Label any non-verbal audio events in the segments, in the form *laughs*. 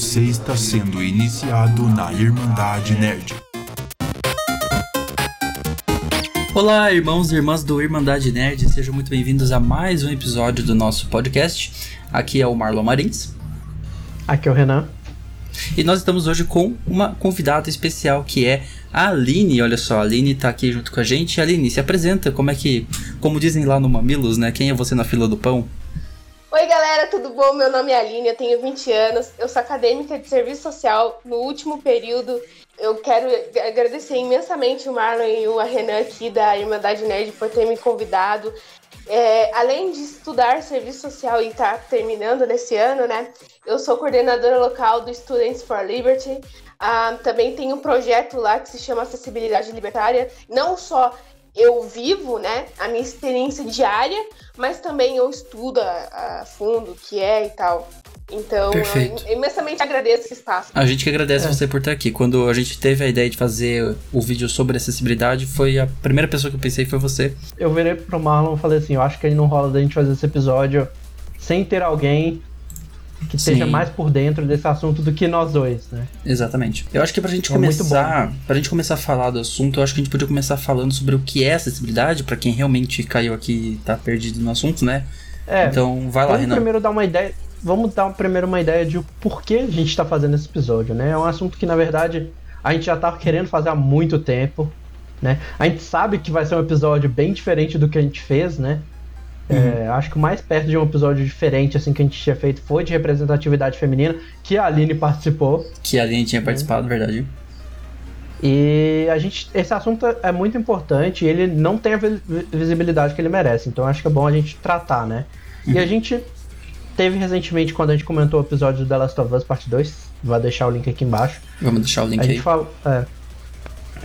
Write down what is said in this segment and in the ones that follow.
Você está sendo iniciado na Irmandade Nerd. Olá, irmãos e irmãs do Irmandade Nerd, sejam muito bem-vindos a mais um episódio do nosso podcast. Aqui é o Marlon Marins. Aqui é o Renan. E nós estamos hoje com uma convidada especial que é a Aline. Olha só, a Aline tá aqui junto com a gente. Aline, se apresenta, como é que, como dizem lá no Mamilos, né? Quem é você na fila do pão? Oi, galera, tudo bom? Meu nome é Aline, eu tenho 20 anos, eu sou acadêmica de serviço social no último período. Eu quero agradecer imensamente o Marlon e o Renan aqui da Irmandade Nerd por ter me convidado. É, além de estudar serviço social e estar tá terminando nesse ano, né? Eu sou coordenadora local do Students for Liberty. Ah, também tem um projeto lá que se chama Acessibilidade Libertária. Não só eu vivo, né, a minha experiência diária, mas também eu estudo a, a fundo o que é e tal. Então, Perfeito. eu imensamente agradeço esse espaço. A gente que agradece é. você por estar aqui. Quando a gente teve a ideia de fazer o vídeo sobre acessibilidade, foi a primeira pessoa que eu pensei foi você. Eu virei pro Marlon e falei assim, eu acho que ele não rola da gente fazer esse episódio sem ter alguém que esteja mais por dentro desse assunto do que nós dois, né? Exatamente. Eu acho que pra gente é começar, pra gente começar a falar do assunto, eu acho que a gente podia começar falando sobre o que é acessibilidade, para quem realmente caiu aqui e tá perdido no assunto, né? É, então, vai lá, vamos Renan. primeiro dar uma ideia, vamos dar primeiro uma ideia de por que a gente tá fazendo esse episódio, né? É um assunto que, na verdade, a gente já tava querendo fazer há muito tempo, né? A gente sabe que vai ser um episódio bem diferente do que a gente fez, né? É, uhum. acho que o mais perto de um episódio diferente assim que a gente tinha feito foi de representatividade feminina, que a Aline participou. Que a Aline tinha participado, é. verdade. E a gente, esse assunto é muito importante e ele não tem a visibilidade que ele merece. Então acho que é bom a gente tratar, né? Uhum. E a uhum. gente teve recentemente, quando a gente comentou o episódio do The Last of Us Parte 2, vai deixar o link aqui embaixo. Vamos deixar o link a aí. Gente fala, é,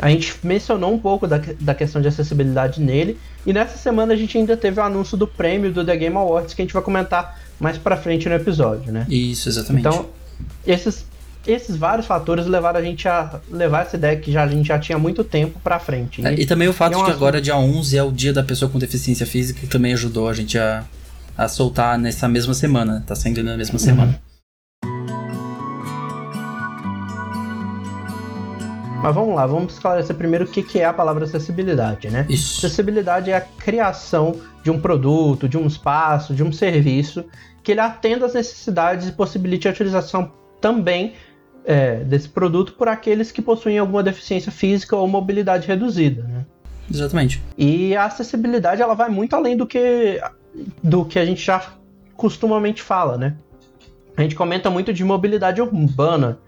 a gente mencionou um pouco da, da questão de acessibilidade nele. E nessa semana a gente ainda teve o anúncio do prêmio do The Game Awards, que a gente vai comentar mais pra frente no episódio, né? Isso, exatamente. Então, esses, esses vários fatores levaram a gente a levar essa ideia que já, a gente já tinha muito tempo pra frente. É, e também o fato é de que agora, dia 11, é o dia da pessoa com deficiência física, que também ajudou a gente a, a soltar nessa mesma semana. Tá saindo na mesma uhum. semana. Mas vamos lá, vamos esclarecer primeiro o que, que é a palavra acessibilidade, né? Isso. Acessibilidade é a criação de um produto, de um espaço, de um serviço que ele atenda às necessidades e possibilite a utilização também é, desse produto por aqueles que possuem alguma deficiência física ou mobilidade reduzida, né? Exatamente. E a acessibilidade ela vai muito além do que do que a gente já costumamente fala, né? A gente comenta muito de mobilidade urbana,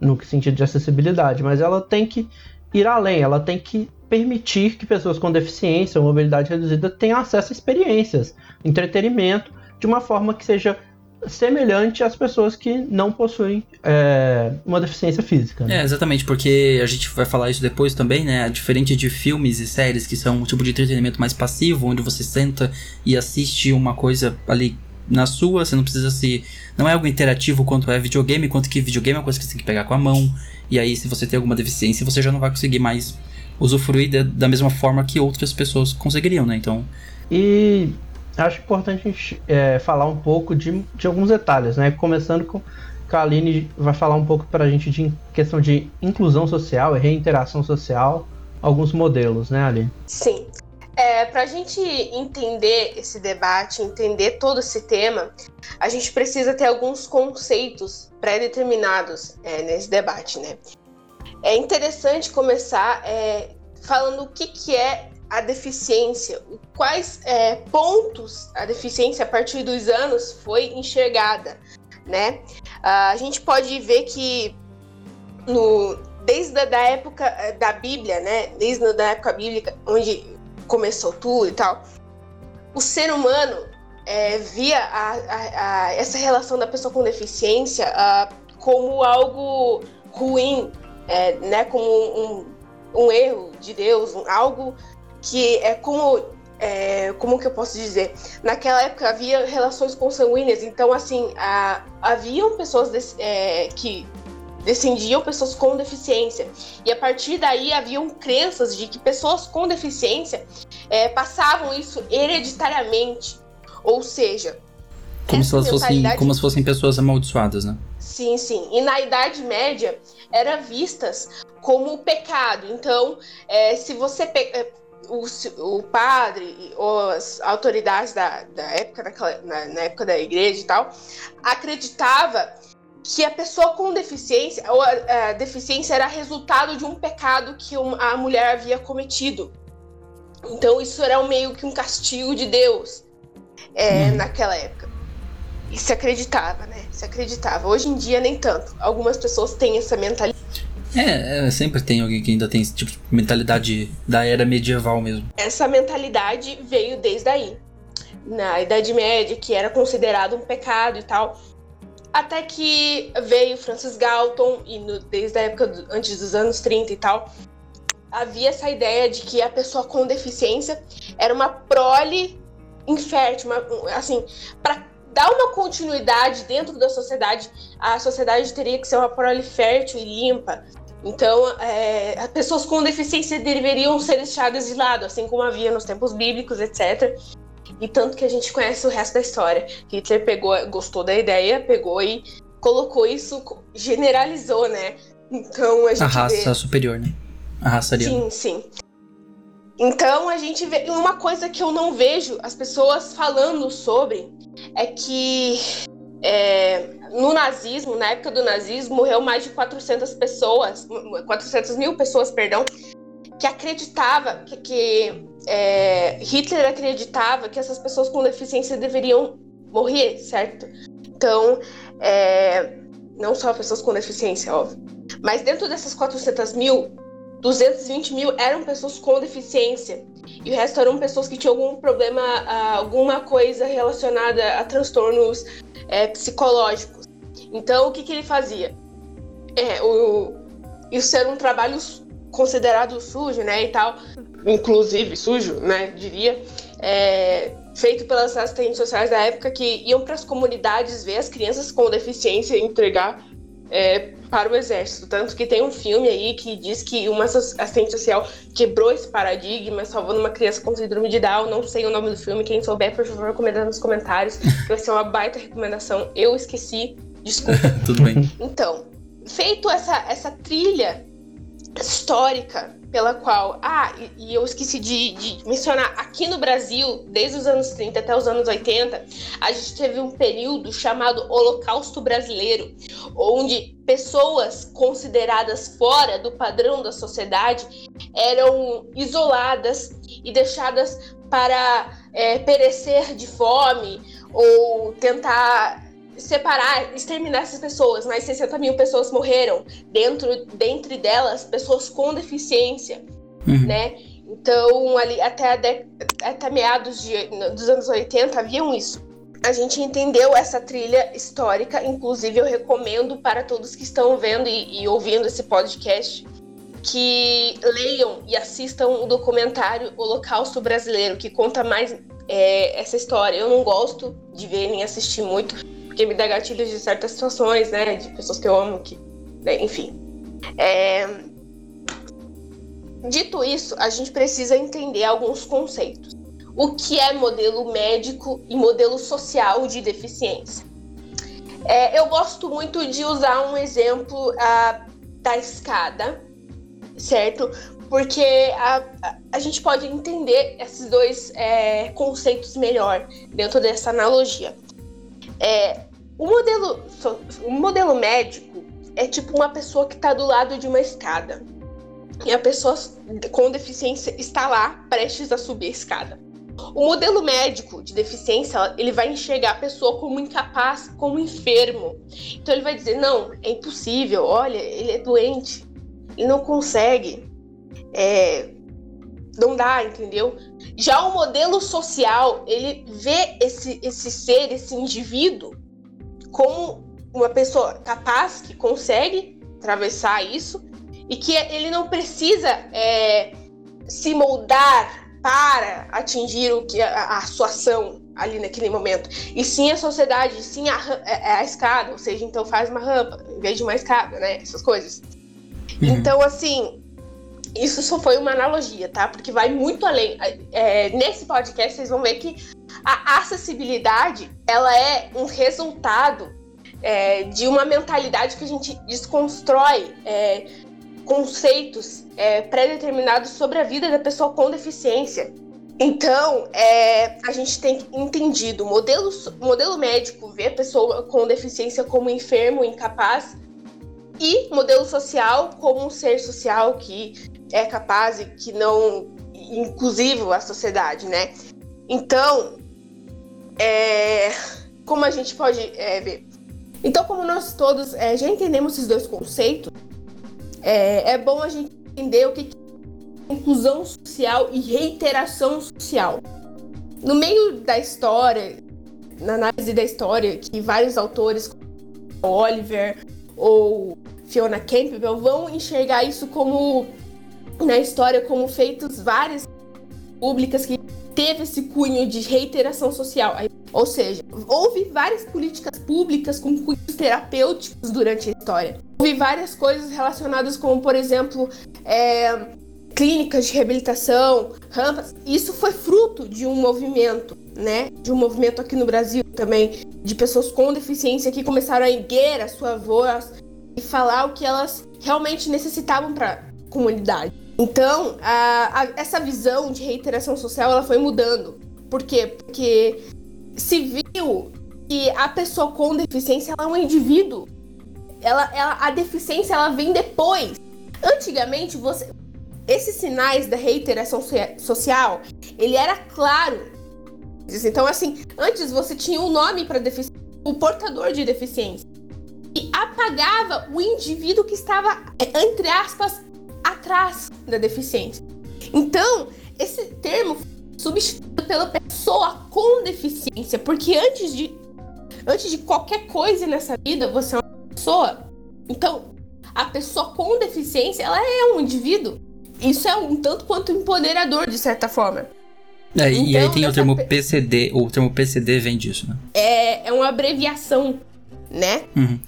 no sentido de acessibilidade, mas ela tem que ir além, ela tem que permitir que pessoas com deficiência ou mobilidade reduzida tenham acesso a experiências, entretenimento, de uma forma que seja semelhante às pessoas que não possuem é, uma deficiência física. Né? É, exatamente, porque a gente vai falar isso depois também, né? Diferente de filmes e séries que são um tipo de entretenimento mais passivo, onde você senta e assiste uma coisa ali na sua, você não precisa se. Não é algo interativo quanto é videogame, quanto que videogame é uma coisa que você tem que pegar com a mão. E aí, se você tem alguma deficiência, você já não vai conseguir mais usufruir de, da mesma forma que outras pessoas conseguiriam, né? Então. E acho importante a gente é, falar um pouco de, de alguns detalhes, né? Começando com a Aline vai falar um pouco para a gente de questão de inclusão social e reinteração social, alguns modelos, né, Aline? Sim. É, Para a gente entender esse debate, entender todo esse tema, a gente precisa ter alguns conceitos pré-determinados é, nesse debate, né? É interessante começar é, falando o que, que é a deficiência, quais é, pontos a deficiência a partir dos anos foi enxergada, né? A gente pode ver que no, desde a da época é, da Bíblia, né? Desde a época bíblica, onde começou tudo e tal, o ser humano é, via a, a, a, essa relação da pessoa com deficiência como algo ruim, é, né, como um, um, erro de Deus, um, algo que é como é, como que eu posso dizer? Naquela época havia relações consanguíneas, então assim haviam pessoas desse, é, que descendiam pessoas com deficiência. E a partir daí haviam crenças de que pessoas com deficiência é, passavam isso hereditariamente. Ou seja, Como se, elas fossem, mentalidade- como se fossem pessoas amaldiçoadas, né? Sim, sim. E na Idade Média era vistas como pecado. Então, é, se você pe- é, o, o padre ou as autoridades da, da época, na, na época da igreja e tal, acreditava que a pessoa com deficiência ou a, a deficiência era resultado de um pecado que a mulher havia cometido. Então, isso era meio que um castigo de Deus é, Uhum. naquela época. E se acreditava, né? Se acreditava. Hoje em dia, nem tanto. Algumas pessoas têm essa mentalidade. É, é, sempre tem alguém que ainda tem esse tipo de mentalidade da era medieval mesmo. Essa mentalidade veio desde aí. Na Idade Média, que era considerado um pecado e tal. Até que veio Francis Galton, e no- desde a época do- antes dos anos 30 e tal, havia essa ideia de que a pessoa com deficiência era uma prole infértil, uma- um- assim, para dar uma continuidade dentro da sociedade, a sociedade teria que ser uma prole fértil e limpa. Então, é, as pessoas com deficiência deveriam ser deixadas de lado, assim como havia nos tempos bíblicos, etc. E tanto que a gente conhece o resto da história. Hitler pegou, gostou da ideia, pegou e colocou isso, generalizou, né? Então a gente A vê... raça superior, né? A raça ariana. Sim, sim. Então a gente vê. Uma coisa que eu não vejo as pessoas falando sobre é que é, no nazismo, na época do nazismo, morreu mais de 400 pessoas, 400 mil pessoas, perdão, que acreditava que, que, é, Hitler acreditava que essas pessoas com deficiência deveriam morrer, certo? Então, é, não só pessoas com deficiência, óbvio. Mas dentro dessas 400 mil, 220 mil eram pessoas com deficiência. E o resto eram pessoas que tinham algum problema, ah, alguma coisa relacionada a transtornos é, psicológicos. Então, o que, que ele fazia? É, o, isso era um trabalho considerado sujo, né, e tal. Inclusive sujo, né, diria. É, feito pelas assistentes sociais da época que iam para as comunidades ver as crianças com deficiência e entregar é, para o exército. Tanto que tem um filme aí que diz que uma assistente social quebrou esse paradigma, salvando uma criança com síndrome de Down. Não sei o nome do filme, quem souber, por favor, comenta nos comentários. que Vai ser uma baita recomendação. Eu esqueci, desculpa. *laughs* Tudo bem. Então, feito essa, essa trilha histórica pela qual. Ah, e, eu esqueci de, de, mencionar, aqui no Brasil, desde os anos 30 até os anos 80, a gente teve um período chamado Holocausto Brasileiro, onde pessoas consideradas fora do padrão da sociedade eram isoladas e deixadas para é, perecer de fome ou tentar separar, exterminar essas pessoas. Mais 60 mil pessoas morreram, dentro, dentre delas, pessoas com deficiência, uhum. né? Então, ali até, de, até meados de, dos anos 80 haviam isso. A gente entendeu essa trilha histórica, inclusive eu recomendo para todos que estão vendo e, e ouvindo esse podcast que leiam e assistam o documentário Holocausto Brasileiro, que conta mais é, essa história. Eu não gosto de ver nem assistir muito, porque me dá gatilhos de certas situações, né? De pessoas que eu amo, que, né, enfim. É... Dito isso, a gente precisa entender alguns conceitos. O que é modelo médico e modelo social de deficiência? É, eu gosto muito de usar um exemplo uh, da escada, certo? Porque a, a, a, gente pode entender esses dois é, conceitos melhor dentro dessa analogia. É, o, modelo, o modelo médico é tipo uma pessoa que está do lado de uma escada. E a pessoa com deficiência está lá, prestes a subir a escada. O modelo médico de deficiência, ele vai enxergar a pessoa como incapaz, como enfermo. Então ele vai dizer, não, é impossível, olha, ele é doente, ele não consegue. É, não dá, entendeu? Já o modelo social, ele vê esse, esse ser, esse indivíduo, como uma pessoa capaz, que consegue atravessar isso, e que ele não precisa é, se moldar para atingir o que a, a, sua ação ali naquele momento. E sim a sociedade, sim a, a, a, escada, ou seja, então faz uma rampa em vez de uma escada, né? Essas coisas. Uhum. Então, assim, isso só foi uma analogia, tá? Porque vai muito além. É, nesse podcast vocês vão ver que a acessibilidade ela é um resultado é, de uma mentalidade que a gente desconstrói é, conceitos é, pré-determinados sobre a vida da pessoa com deficiência. Então, é, a gente tem entendido, o modelo, modelo médico vê a pessoa com deficiência como enfermo, incapaz, e modelo social como um ser social que é capaz e que não inclusivo à sociedade, né? Então, é, como a gente pode é, ver? Então, como nós todos é, já entendemos esses dois conceitos, é, é bom a gente entender o que inclusão social e reiteração social. No meio da história, na análise da história, que vários autores, como Oliver ou Fiona Campbell, vão enxergar isso como, na história, como feitos várias públicas que teve esse cunho de reiteração social. Ou seja, houve várias políticas públicas com cunhos terapêuticos durante a história. Houve várias coisas relacionadas como, por exemplo, é, clínicas de reabilitação, rampas. Isso foi fruto de um movimento, né? De um movimento aqui no Brasil também, de pessoas com deficiência que começaram a erguer a sua voz e falar o que elas realmente necessitavam para comunidade. Então, a, a, essa visão de reiteração social ela foi mudando. Por quê? Porque se viu que a pessoa com deficiência ela é um indivíduo. Ela, ela, a deficiência ela vem depois. Antigamente, você, esses sinais da reiteração social, ele era claro. Então, assim, antes você tinha um nome para deficiência, o portador de deficiência. E apagava o indivíduo que estava, entre aspas, atrás da deficiência. Então, esse termo substituído pela pessoa com deficiência, porque antes de antes de qualquer coisa nessa vida, você é uma pessoa. Então, a pessoa com deficiência, ela é um indivíduo isso é um tanto quanto empoderador, de certa forma. É, então, e aí então, tem o termo PCD, o termo PCD vem disso, né? É, é uma abreviação, né? Uhum.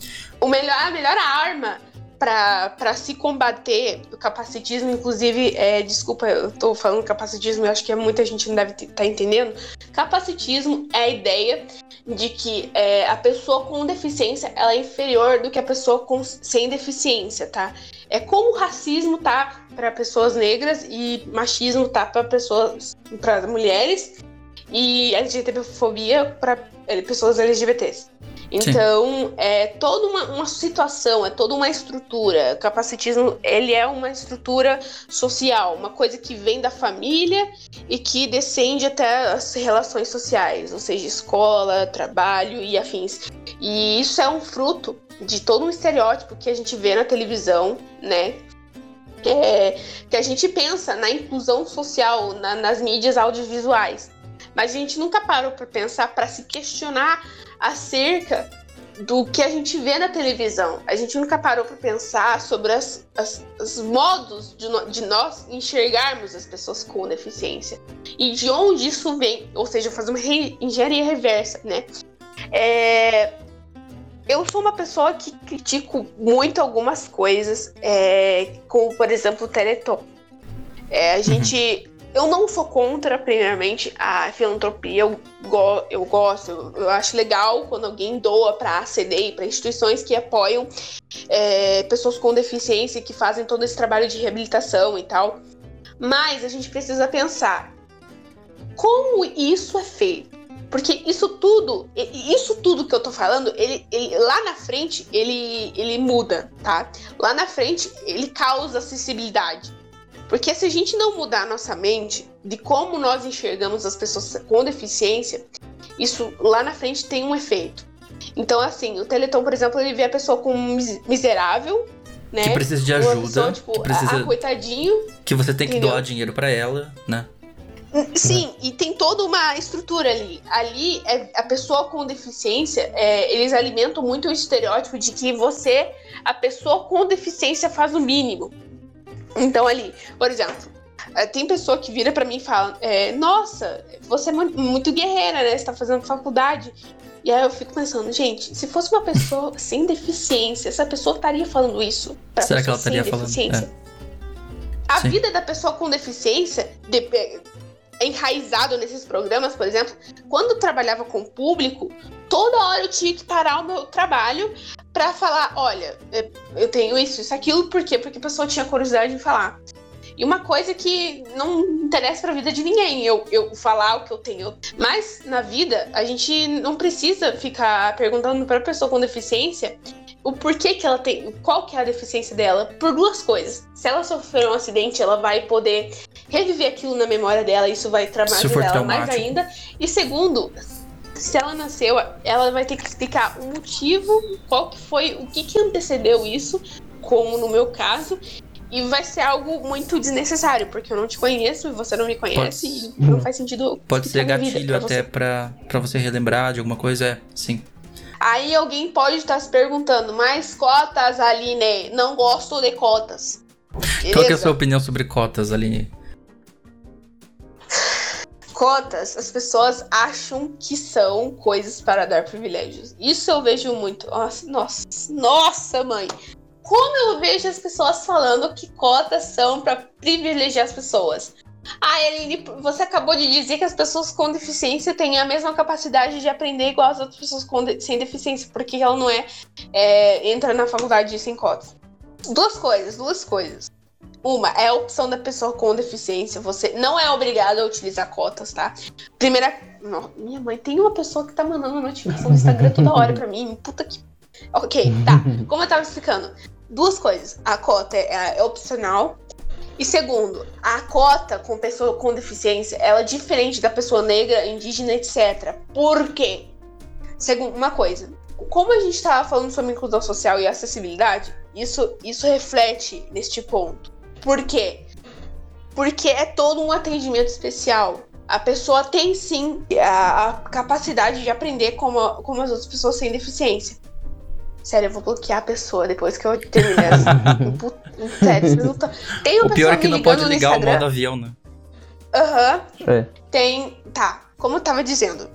O melhor, a melhor arma para se combater o capacitismo, inclusive, é, desculpa, eu tô falando capacitismo, eu acho que muita gente não deve estar tá entendendo. Capacitismo é a ideia de que é, a pessoa com deficiência ela é inferior do que a pessoa com, sem deficiência, tá? É como o racismo tá para pessoas negras e machismo tá para pessoas, para mulheres e LGBTfobia para é, pessoas LGBTs. Então, Sim. é toda uma, uma, situação, é toda uma estrutura. O capacitismo, ele é uma estrutura social, uma coisa que vem da família e que descende até as relações sociais, ou seja, escola, trabalho e afins. E isso é um fruto de todo um estereótipo que a gente vê na televisão, né? É, que a gente pensa na inclusão social na, nas mídias audiovisuais. Mas a gente nunca parou para pensar, para se questionar acerca do que a gente vê na televisão. A gente nunca parou para pensar sobre as, as, os modos de, no, de, nós enxergarmos as pessoas com deficiência e de onde isso vem, ou seja, fazer uma re, engenharia reversa, né? É, eu sou uma pessoa que critico muito algumas coisas, é, como por exemplo o Teleton. É, a gente *laughs* eu não sou contra, primeiramente, a filantropia. Eu, go eu gosto, eu, eu, acho legal quando alguém doa para a CDI, para instituições que apoiam é, pessoas com deficiência que fazem todo esse trabalho de reabilitação e tal. Mas a gente precisa pensar como isso é feito. Porque isso tudo, isso tudo que eu tô falando, ele, ele, lá na frente ele, ele muda, tá? Lá na frente ele causa acessibilidade. Porque se a gente não mudar a nossa mente de como nós enxergamos as pessoas com deficiência, isso lá na frente tem um efeito. Então, assim, o Teleton, por exemplo, ele vê a pessoa como miserável, né? Que precisa de ajuda. Pessoa, tipo, que precisa... Ah, coitadinho. Que você tem que entendeu? doar dinheiro para ela, né? Sim, e tem toda uma estrutura ali. Ali, é, a pessoa com deficiência, é, eles alimentam muito o estereótipo de que você, a pessoa com deficiência, faz o mínimo. Então, ali, por exemplo, eh, tem pessoa que vira para mim e fala: é, Nossa, você é muito guerreira, né? Você tá fazendo faculdade. E aí eu fico pensando, gente, se fosse uma pessoa *laughs* sem deficiência, essa pessoa estaria falando isso pra Será que ela estaria falando? É. A Sim. vida da pessoa com deficiência, de, enraizado nesses programas, por exemplo, quando trabalhava com o público, toda hora eu tinha que parar o meu trabalho para falar, olha, eu tenho isso, isso, aquilo, por quê? Porque a pessoa tinha curiosidade de falar. E uma coisa que não interessa pra vida de ninguém, eu, eu falar o que eu tenho. Mas na vida, a gente não precisa ficar perguntando pra pessoa com deficiência o porquê que ela tem, qual que é a deficiência dela, por duas coisas. Se ela sofrer um acidente, ela vai poder reviver aquilo na memória dela, isso vai traumatizar ela mais ainda. E segundo, se ela nasceu, ela vai ter que explicar o motivo, qual que foi, o que que antecedeu isso, como no meu caso, e vai ser algo muito desnecessário, porque eu não te conheço e você não me conhece pode, e não faz sentido. *laughs* Pode ser gatilho pra até pra, pra você relembrar de alguma coisa, é, sim. Aí alguém pode estar se perguntando, mas cotas, Aline? Não gosto de cotas. Beleza? Qual é a sua opinião sobre cotas, Aline? *laughs* Cotas, as pessoas acham que são coisas para dar privilégios. Isso eu vejo muito. Nossa, nossa, nossa, mãe como eu vejo as pessoas falando que cotas são para privilegiar as pessoas. Ah, Eline, você acabou de dizer que as pessoas com deficiência têm a mesma capacidade de aprender igual as outras pessoas de sem deficiência, porque ela não é, é entra na faculdade sem cotas. Duas coisas, duas coisas. Uma é a opção da pessoa com deficiência. Você não é obrigado a utilizar cotas, tá? Primeira. Não, minha mãe tem uma pessoa que tá mandando notificação no Instagram toda hora pra mim. Puta que. Ok, tá. *laughs* Como eu tava explicando duas coisas. A cota é, é opcional. E segundo, a cota com pessoa com deficiência, ela é diferente da pessoa negra, indígena, etc. Por quê? Segundo, uma coisa. Como a gente estava falando sobre inclusão social e acessibilidade, isso, isso reflete neste ponto. Por quê? Porque é todo um atendimento especial. A pessoa tem sim a, a capacidade de aprender como, como as outras pessoas sem deficiência. Sério, eu vou bloquear a pessoa depois que eu terminar essa. Sério, não tá... Tem uma o pior é que não pode ligar o modo avião, né? Aham. Uhum. É. Tem. Tá, como eu tava dizendo.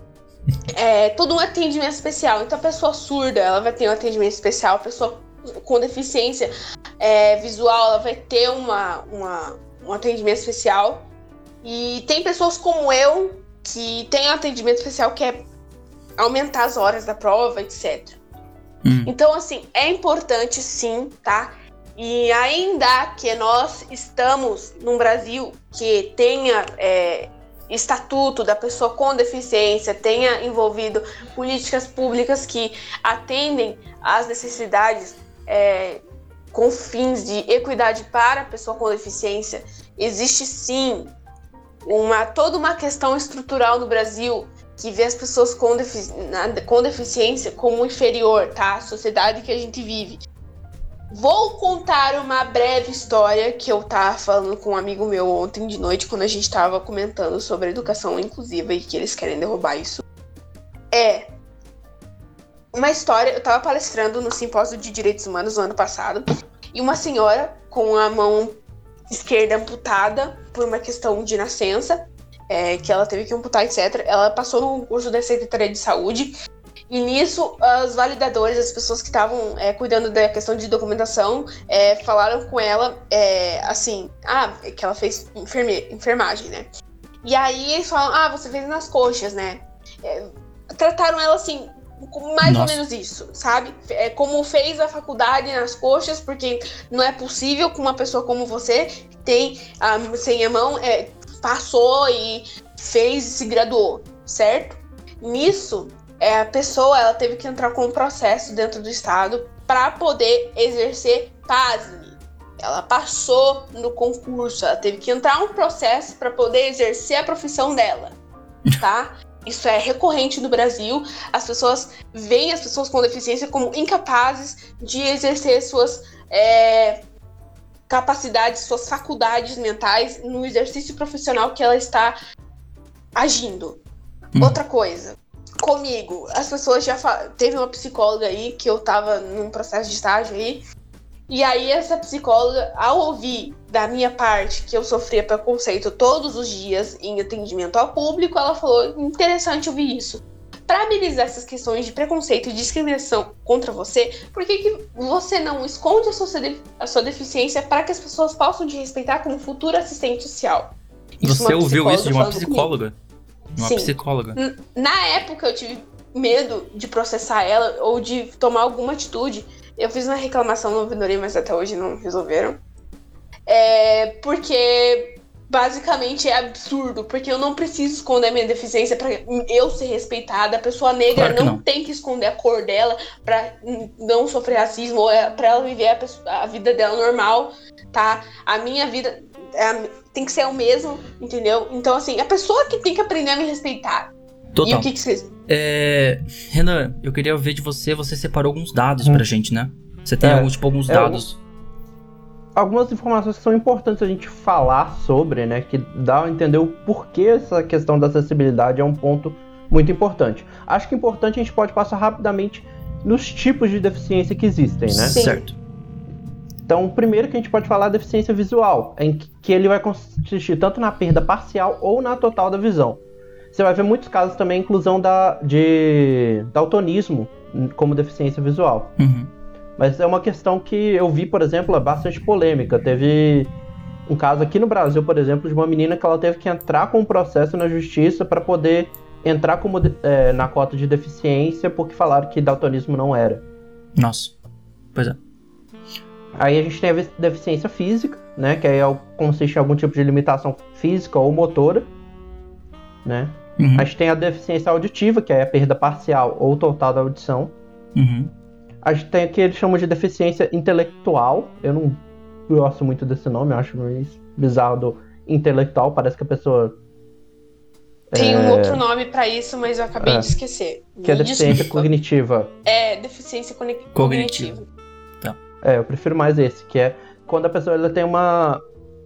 É todo um atendimento especial. Então a pessoa surda, ela vai ter um atendimento especial. A pessoa com deficiência é, visual, ela vai ter uma, uma, um atendimento especial. E tem pessoas como eu que tem um atendimento especial que é aumentar as horas da prova, etc. Hum. Então, assim, é importante sim, tá? E ainda que nós estamos num Brasil que tenha é, estatuto da pessoa com deficiência, tenha envolvido políticas públicas que atendem às necessidades é, com fins de equidade para a pessoa com deficiência, existe sim uma toda uma questão estrutural no Brasil que vê as pessoas com, defici com deficiência como inferior, tá? A sociedade que a gente vive. Vou contar uma breve história que eu tava falando com um amigo meu ontem de noite, quando a gente tava comentando sobre educação inclusiva e que eles querem derrubar isso. É uma história. Eu tava palestrando no simpósio de direitos humanos no ano passado, e uma senhora com a mão esquerda amputada por uma questão de nascença é, que ela teve que amputar, etc. Ela passou no curso da Secretaria de Saúde e nisso, os validadores, as pessoas que estavam é, cuidando da questão de documentação, é, falaram com ela, é, assim, ah, que ela fez enferme enfermagem, né? E aí eles falam, ah, você fez nas coxas, né? É, trataram ela assim, mais Nossa. ou menos isso, sabe? É como fez a faculdade nas coxas, porque não é possível que uma pessoa como você tem ah, sem a mão, é, passou e fez e se graduou, certo? Nisso, é, a pessoa ela teve que entrar com um processo dentro do estado para poder exercer pasme. Ela passou no concurso, ela teve que entrar um processo para poder exercer a profissão dela, tá? *laughs* Isso é recorrente no Brasil. As pessoas veem as pessoas com deficiência como incapazes de exercer suas é, capacidades, suas faculdades mentais no exercício profissional que ela está agindo. Hum. Outra coisa, comigo, as pessoas já teve uma psicóloga aí que eu tava num processo de estágio aí. E aí essa psicóloga, ao ouvir da minha parte que eu sofria preconceito todos os dias em atendimento ao público, ela falou: "Interessante ouvir isso para amenizar essas questões de preconceito e discriminação contra você, por que, que você não esconde a sua, a sua deficiência para que as pessoas possam te respeitar como futuro assistente social? Você ouviu isso de uma psicóloga? De uma Sim. psicóloga. Na época eu tive medo de processar ela ou de tomar alguma atitude. Eu fiz uma reclamação no Vindoria, mas até hoje não resolveram. É, porque basicamente é absurdo, porque eu não preciso esconder minha deficiência pra eu ser respeitada. A pessoa negra Claro não, não. tem que esconder a cor dela pra hum, não sofrer racismo ou é pra ela viver a, pessoa- a vida dela normal, tá? A minha vida é a- tem que ser o mesmo, entendeu? Então, assim, a pessoa que tem que aprender a me respeitar. E Total. o que, que vocês. É, Renan, eu queria ver de você, você separou alguns dados Hum. pra gente, né? Você tem É, algum, tipo, alguns é, dados. algumas informações que são importantes a gente falar sobre, né? Que dá a entender o porquê essa questão da acessibilidade é um ponto muito importante. Acho que é importante a gente pode passar rapidamente nos tipos de deficiência que existem, né? Sim. Certo. Então, o primeiro que a gente pode falar é a deficiência visual, em que ele vai consistir tanto na perda parcial ou na total da visão. Você vai ver muitos casos também inclusão da, de daltonismo como deficiência visual. Uhum. Mas é uma questão que eu vi, por exemplo, é bastante polêmica. Teve um caso aqui no Brasil, por exemplo, de uma menina que ela teve que entrar com um processo na justiça para poder entrar como é, na cota de deficiência porque falaram que daltonismo não era. Nossa. Pois é. Aí a gente tem a deficiência física, né, que aí é consiste em algum tipo de limitação física ou motora, né? Uhum. A gente tem a deficiência auditiva, que é a perda parcial ou total da audição. Uhum. A gente tem o que eles chamam de deficiência intelectual. Eu não gosto muito desse nome, eu acho meio bizarro do intelectual. Parece que a pessoa. Tem um é, outro nome pra isso, mas eu acabei É. de esquecer. Que é Me deficiência desculpa. cognitiva. É, deficiência cogni- Cognitiva. cognitiva. É, eu prefiro mais esse, que é quando a pessoa ela tem uma.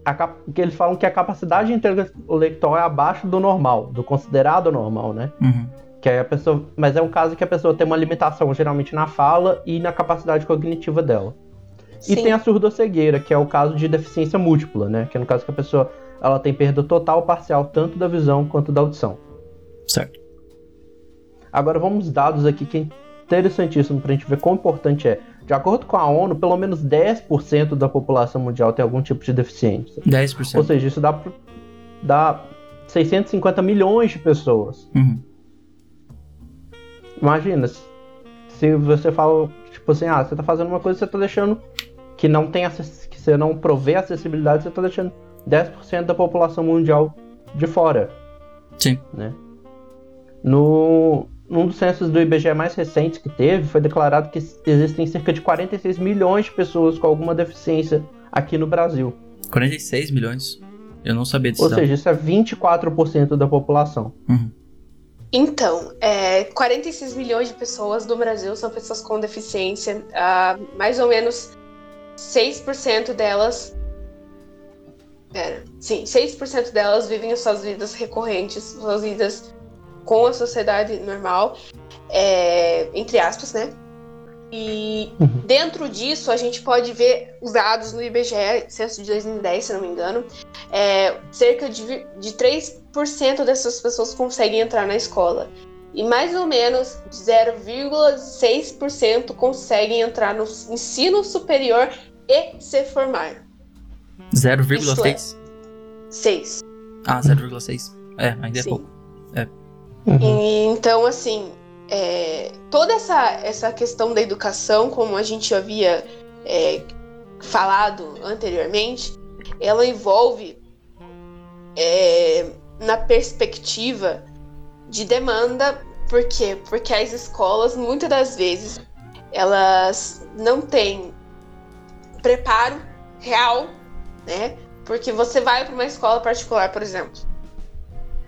A, cap- que eles falam que a capacidade intelectual é abaixo do normal, do considerado normal, né? Uhum. Que aí a pessoa. Mas é um caso que a pessoa tem uma limitação, geralmente na fala e na capacidade cognitiva dela. E Sim. tem a surdocegueira, que é o caso de deficiência múltipla, né? Que é no caso que a pessoa ela tem perda total ou parcial tanto da visão quanto da audição. Certo. Agora vamos dados aqui que é interessantíssimo pra gente ver quão importante é. De acordo com a ONU, pelo menos 10% da população mundial tem algum tipo de deficiência. 10%. Ou seja, isso dá, dá 650 milhões de pessoas. Uhum. Imagina, se- você fala, tipo assim, ah, você tá fazendo uma coisa, você tá deixando que não tem que você não provê acessibilidade, você tá deixando 10% da população mundial de fora. Sim. Né? No, num dos censos do IBGE mais recentes que teve, foi declarado que existem cerca de 46 milhões de pessoas com alguma deficiência aqui no Brasil. 46 milhões. Eu não sabia disso. Ou seja, isso é 24% da população. Uhum. Então, é, 46 milhões de pessoas do Brasil são pessoas com deficiência. Ah, mais ou menos 6% delas. Pera, sim, 6% delas vivem as suas vidas recorrentes, suas vidas com a sociedade normal, é, entre aspas, né? E Uhum. dentro disso a gente pode ver os dados no IBGE, censo de 2010, se não me engano, é, cerca de, de 3% dessas pessoas conseguem entrar na escola. E mais ou menos 0,6% conseguem entrar no ensino superior e se formar. 0,6? 6. Ah, 0,6. É, ainda é Sim. Pouco. E, então, assim, é, toda essa, essa questão da educação, como a gente havia é, falado anteriormente, ela envolve é, na perspectiva de demanda, por quê? Porque as escolas, muitas das vezes, elas não têm preparo real, né? Porque você vai para uma escola particular, por exemplo.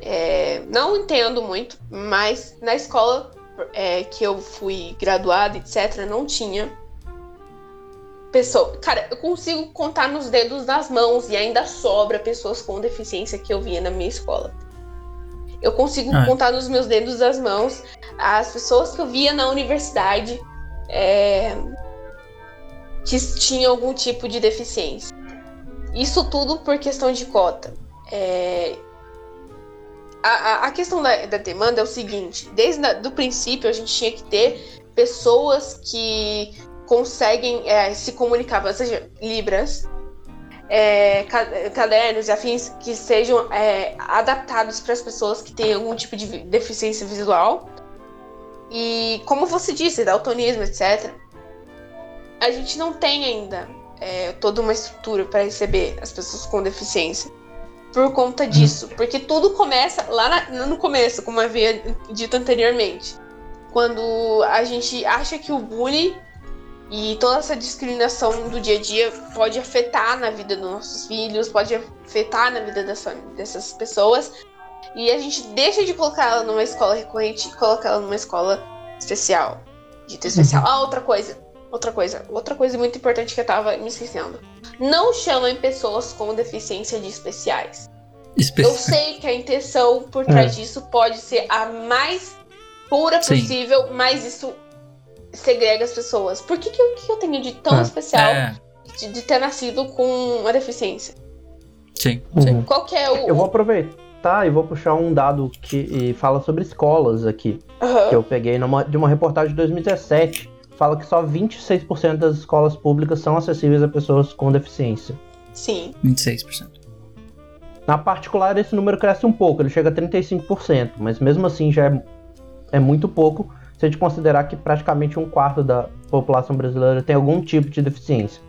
É, não entendo muito, mas na escola é, que eu fui graduada, etc., não tinha pessoa. Cara, eu consigo contar nos dedos das mãos e ainda sobra pessoas com deficiência que eu via na minha escola. Eu consigo Ah. contar nos meus dedos das mãos as pessoas que eu via na universidade é, que tinham algum tipo de deficiência. Isso tudo por questão de cota. É, a, a- a questão da, da demanda é o seguinte: desde o princípio a gente tinha que ter pessoas que conseguem é, se comunicar, ou seja, Libras, é, cadernos e afins que sejam é, adaptados para as pessoas que têm algum tipo de deficiência visual. E como você disse, daltonismo, etc. A gente não tem ainda é, toda uma estrutura para receber as pessoas com deficiência por conta disso. Porque tudo começa lá na, no começo, como havia dito anteriormente. Quando a gente acha que o bullying e toda essa discriminação do dia a dia pode afetar na vida dos nossos filhos, pode afetar na vida dessa, dessas pessoas. E a gente deixa de colocar ela numa escola recorrente e coloca ela numa escola especial. Dita especial. Ah, outra coisa. Outra coisa. Outra coisa muito importante que eu tava me esquecendo. Não chamem pessoas com deficiência de especiais. Espe eu sei que a intenção por trás é. disso pode ser a mais pura Sim. possível, mas isso segrega as pessoas. Por que, que, eu, que eu tenho de tão é. especial é. de, de, ter nascido com uma deficiência? Sim. Sim. Qual que é o. Eu vou aproveitar e vou puxar um dado que fala sobre escolas aqui. Uhum. Que eu peguei numa, de uma reportagem de 2017. Fala que só 26% das escolas públicas são acessíveis a pessoas com deficiência. Sim. 26%. Na particular, esse número cresce um pouco, ele chega a 35%, mas mesmo assim já é, é muito pouco se a gente considerar que praticamente um quarto da população brasileira tem algum tipo de deficiência.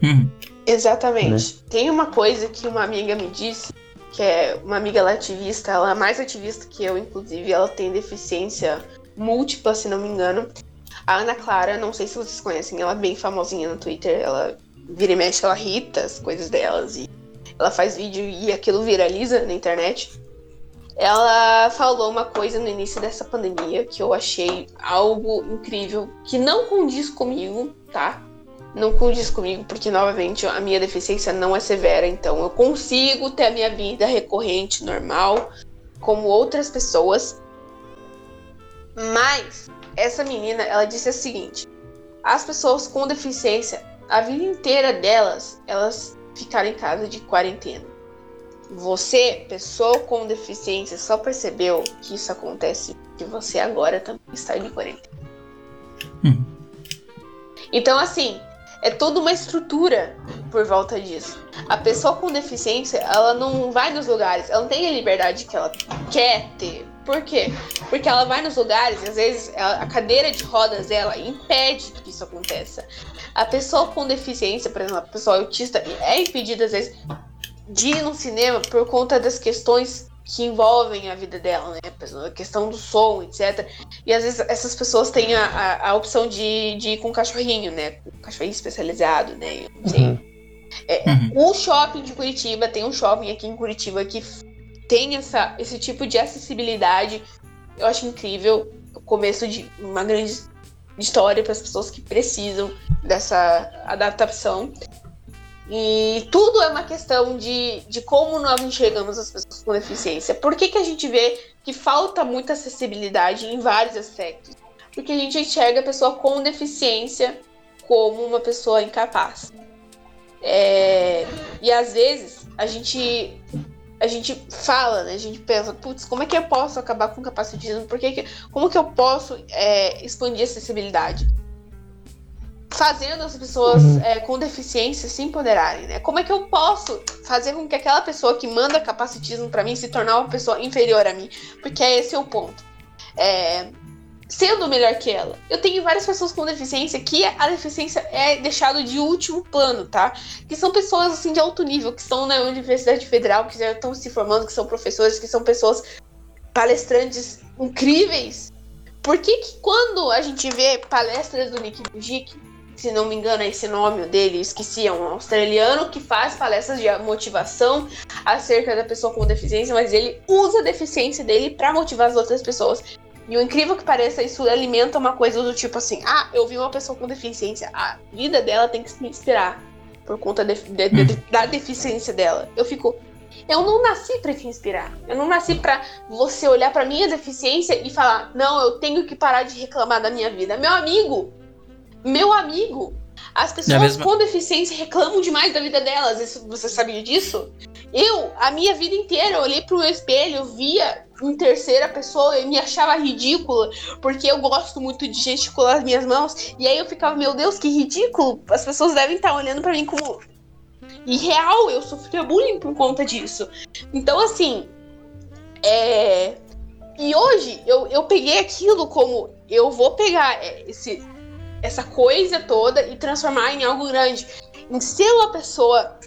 Hum. Exatamente. Né? Tem uma coisa que uma amiga me disse, que é uma amiga ela é ativista, ela é mais ativista que eu, inclusive, ela tem deficiência múltipla, se não me engano. A Ana Clara, não sei se vocês conhecem, ela é bem famosinha no Twitter, ela vira e mexe, ela irrita as coisas delas e ela faz vídeo e aquilo viraliza na internet. Ela falou uma coisa no início dessa pandemia que eu achei algo incrível, que não condiz comigo, tá? Não condiz comigo, porque novamente a minha deficiência não é severa, então eu consigo ter a minha vida recorrente, normal, como outras pessoas. Mas essa menina, ela disse o seguinte: as pessoas com deficiência, a vida inteira delas, elas ficaram em casa de quarentena. Você, pessoa com deficiência, só percebeu que isso acontece que você agora também está de quarentena. Hum. Então, assim, é toda uma estrutura por volta disso. A pessoa com deficiência, ela não vai nos lugares, ela não tem a liberdade que ela quer ter. Por quê? Porque ela vai nos lugares e às vezes a cadeira de rodas dela impede que isso aconteça. A pessoa com deficiência, por exemplo, a pessoa autista, é impedida às vezes de ir no cinema por conta das questões que envolvem a vida dela, né? A questão do som, etc. E às vezes essas pessoas têm a, a, a opção de, de ir com um cachorrinho, né? Um cachorrinho especializado, né? Uhum. É, uhum. O shopping de Curitiba, tem um shopping aqui em Curitiba que tem essa, esse tipo de acessibilidade. Eu acho incrível. O começo de uma grande história para as pessoas que precisam dessa adaptação. E tudo é uma questão de, de como nós enxergamos as pessoas com deficiência. Por que, que a gente vê que falta muita acessibilidade em vários aspectos? Porque a gente enxerga a pessoa com deficiência como uma pessoa incapaz. É, e às vezes a gente a gente fala, né? A gente pensa, putz, como é que eu posso acabar com o capacitismo? Por que, que como que eu posso é, expandir a acessibilidade? fazendo as pessoas uhum. é, com deficiência se empoderarem, né? Como é que eu posso fazer com que aquela pessoa que manda capacitismo para mim se tornar uma pessoa inferior a mim? Porque é esse o ponto. É, sendo melhor que ela. Eu tenho várias pessoas com deficiência que a deficiência é deixado de último plano, tá? Que são pessoas assim de alto nível, que estão na Universidade Federal, que já estão se formando, que são professores, que são pessoas palestrantes incríveis. Por que, que quando a gente vê palestras do Nick Vujicic, se não me engano, é esse nome dele, esqueci, é um australiano que faz palestras de motivação acerca da pessoa com deficiência, mas ele usa a deficiência dele para motivar as outras pessoas. E o incrível que pareça, isso alimenta uma coisa do tipo assim: ah, eu vi uma pessoa com deficiência, a vida dela tem que se inspirar por conta de, de, de, da deficiência dela. Eu fico. Eu não nasci para te inspirar. Eu não nasci para você olhar para minha deficiência e falar: "Não, eu tenho que parar de reclamar da minha vida". Meu amigo, meu amigo, as pessoas mesma... com deficiência reclamam demais da vida delas. você sabia disso? Eu, a minha vida inteira, eu olhei pro meu espelho, eu via em terceira pessoa e me achava ridícula, porque eu gosto muito de gesticular as minhas mãos. E aí eu ficava, meu Deus, que ridículo! As pessoas devem estar olhando para mim como. E real, eu sofria bullying por conta disso. Então, assim, é. E hoje eu, eu peguei aquilo como eu vou pegar esse, essa coisa toda e transformar em algo grande. Em ser uma pessoa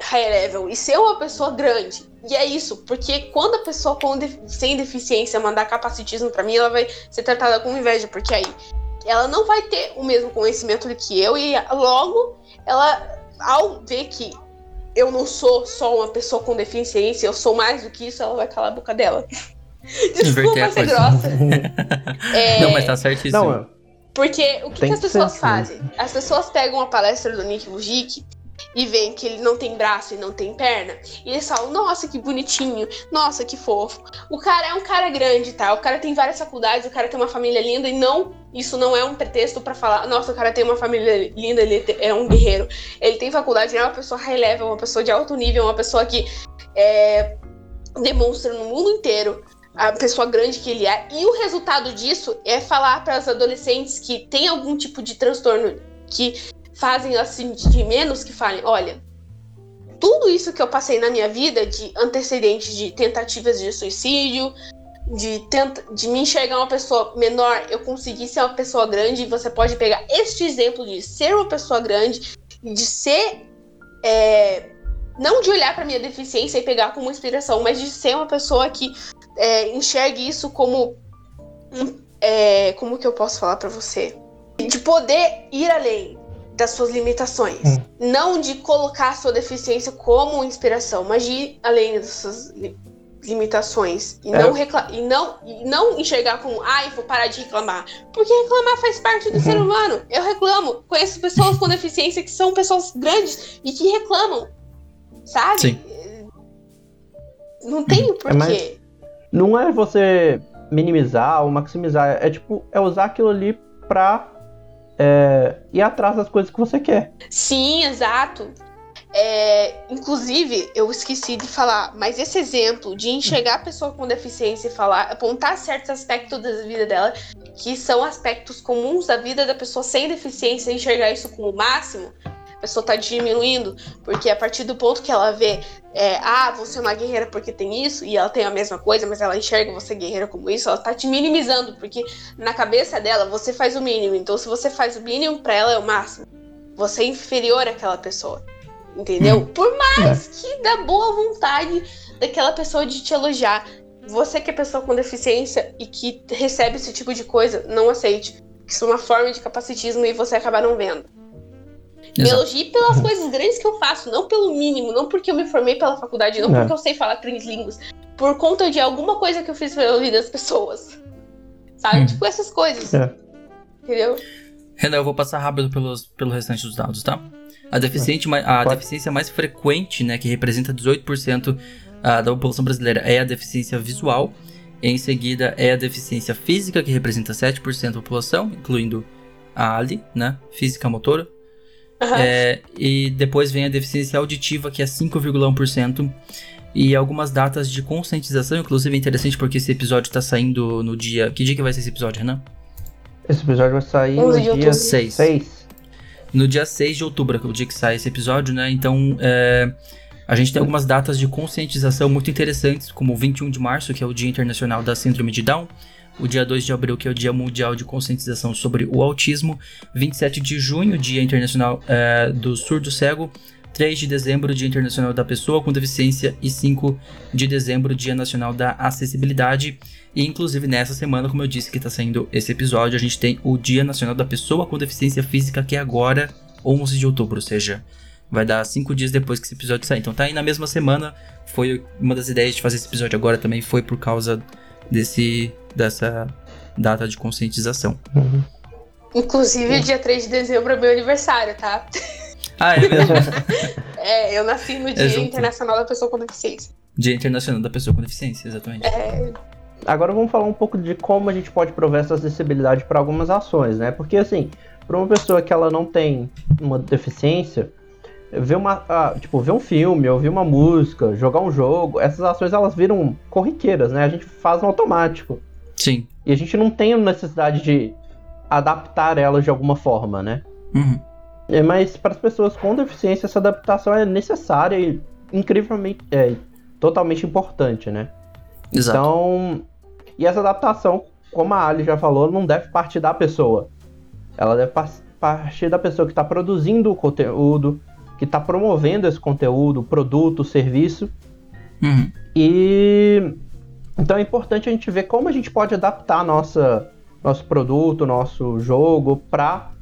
high level e ser uma pessoa grande. E é isso, porque quando a pessoa com sem deficiência mandar capacitismo para mim, ela vai ser tratada com inveja, porque aí ela não vai ter o mesmo conhecimento do que eu e logo ela ao ver que eu não sou só uma pessoa com deficiência, eu sou mais do que isso, ela vai calar a boca dela. *laughs* Desculpa ser grossa. *laughs* é... Não, mas tá certíssimo. Não, porque o que, que as pessoas assim. fazem? As pessoas pegam a palestra do Nick Vujicic e veem que ele não tem braço e não tem perna, e eles falam: Nossa, que bonitinho, nossa, que fofo. O cara é um cara grande, tá? O cara tem várias faculdades, o cara tem uma família linda, e não, isso não é um pretexto para falar: Nossa, o cara tem uma família linda, ele é um guerreiro. Ele tem faculdade, ele é uma pessoa high level, uma pessoa de alto nível, uma pessoa que é, demonstra no mundo inteiro a pessoa grande que ele é. E o resultado disso é falar para os adolescentes que têm algum tipo de transtorno que fazem elas sentir menos que falem, olha, tudo isso que eu passei na minha vida de antecedentes de tentativas de suicídio, de, tenta, de me enxergar uma pessoa menor, eu consegui ser uma pessoa grande, e você pode pegar este exemplo de ser uma pessoa grande, de ser. É, não de olhar para minha deficiência e pegar como inspiração, mas de ser uma pessoa que é, enxergue isso como. É, como que eu posso falar para você? De poder ir além, das suas limitações. Hum. Não de colocar a sua deficiência como inspiração, mas de ir além das suas li limitações. E, é. não e, não, e não enxergar como, ai, vou parar de reclamar. Porque reclamar faz parte do uhum. ser humano. Eu reclamo. Conheço pessoas com deficiência que são pessoas grandes e que reclamam. Sabe? Sim. Não tem porquê. É mais, não é você minimizar ou maximizar. É tipo, é usar aquilo ali pra é, ir atrás das coisas que você quer. Sim, exato. É, inclusive, eu esqueci de falar, mas esse exemplo de enxergar a pessoa com deficiência e falar, apontar certos aspectos da vida dela, que são aspectos comuns da vida da pessoa sem deficiência, enxergar isso como o máximo, a pessoa tá diminuindo, porque a partir do ponto que ela vê, é, ah, você é uma guerreira porque tem isso, e ela tem a mesma coisa, mas ela enxerga você guerreira como isso, ela tá te minimizando, porque na cabeça dela você faz o mínimo, então se você faz o mínimo, pra ela é o máximo. Você é inferior àquela pessoa. Entendeu? Hum. Por mais é. que da boa vontade daquela pessoa de te elogiar, você que é pessoa com deficiência e que recebe esse tipo de coisa, não aceite. Isso é uma forma de capacitismo e você acaba não vendo. Me elogie pelas coisas grandes que eu faço, não pelo mínimo, não porque eu me formei pela faculdade, não é. porque eu sei falar três línguas, por conta de alguma coisa que eu fiz pela vida das pessoas. Sabe? Hum. Tipo essas coisas. É. Entendeu? Renan, eu vou passar rápido pelos, pelo restante dos dados, tá? A, deficiente, a deficiência mais frequente, né, que representa 18% da população brasileira, é a deficiência visual. Em seguida, é a deficiência física, que representa 7% da população, incluindo a Ali, né, física motora. Uhum. É, e depois vem a deficiência auditiva, que é 5,1%. E algumas datas de conscientização, inclusive é interessante porque esse episódio está saindo no dia. Que dia que vai ser esse episódio, Renan? Esse episódio vai sair no dia 6. 6. No dia 6 de outubro, que é o dia que sai esse episódio, né? Então, é, a gente tem algumas datas de conscientização muito interessantes, como o 21 de março, que é o Dia Internacional da Síndrome de Down o dia 2 de abril, que é o Dia Mundial de Conscientização sobre o Autismo, 27 de junho, Dia Internacional é, do Surdo Cego, 3 de dezembro, Dia Internacional da Pessoa com Deficiência. E 5 de dezembro, Dia Nacional da Acessibilidade. E inclusive nessa semana, como eu disse que está saindo esse episódio, a gente tem o Dia Nacional da Pessoa com Deficiência Física, que é agora, 11 de outubro, ou seja, vai dar 5 dias depois que esse episódio sair. Então tá aí na mesma semana, foi uma das ideias de fazer esse episódio agora também, foi por causa desse dessa data de conscientização. Uhum. Inclusive, dia 3 de dezembro é meu aniversário, tá? Ah, é mesmo? *laughs* é, eu nasci no Dia é Internacional da Pessoa com Deficiência. Dia Internacional da Pessoa com Deficiência, exatamente. É... Agora vamos falar um pouco de como a gente pode prover essa acessibilidade para algumas ações, né? Porque assim, para uma pessoa que ela não tem uma deficiência, ver uma, ah, tipo, ver um filme, ouvir uma música, jogar um jogo, essas ações elas viram corriqueiras, né? A gente faz no automático. Sim. E a gente não tem necessidade de adaptar elas de alguma forma, né? Uhum. É, mas para as pessoas com deficiência, essa adaptação é necessária e incrivelmente, é, totalmente importante, né? Exato. Então, e essa adaptação, como a Ali já falou, não deve partir da pessoa. Ela deve par- partir da pessoa que está produzindo o conteúdo, que está promovendo esse conteúdo, produto, serviço. Uhum. E então é importante a gente ver como a gente pode adaptar nossa, nosso produto, nosso jogo para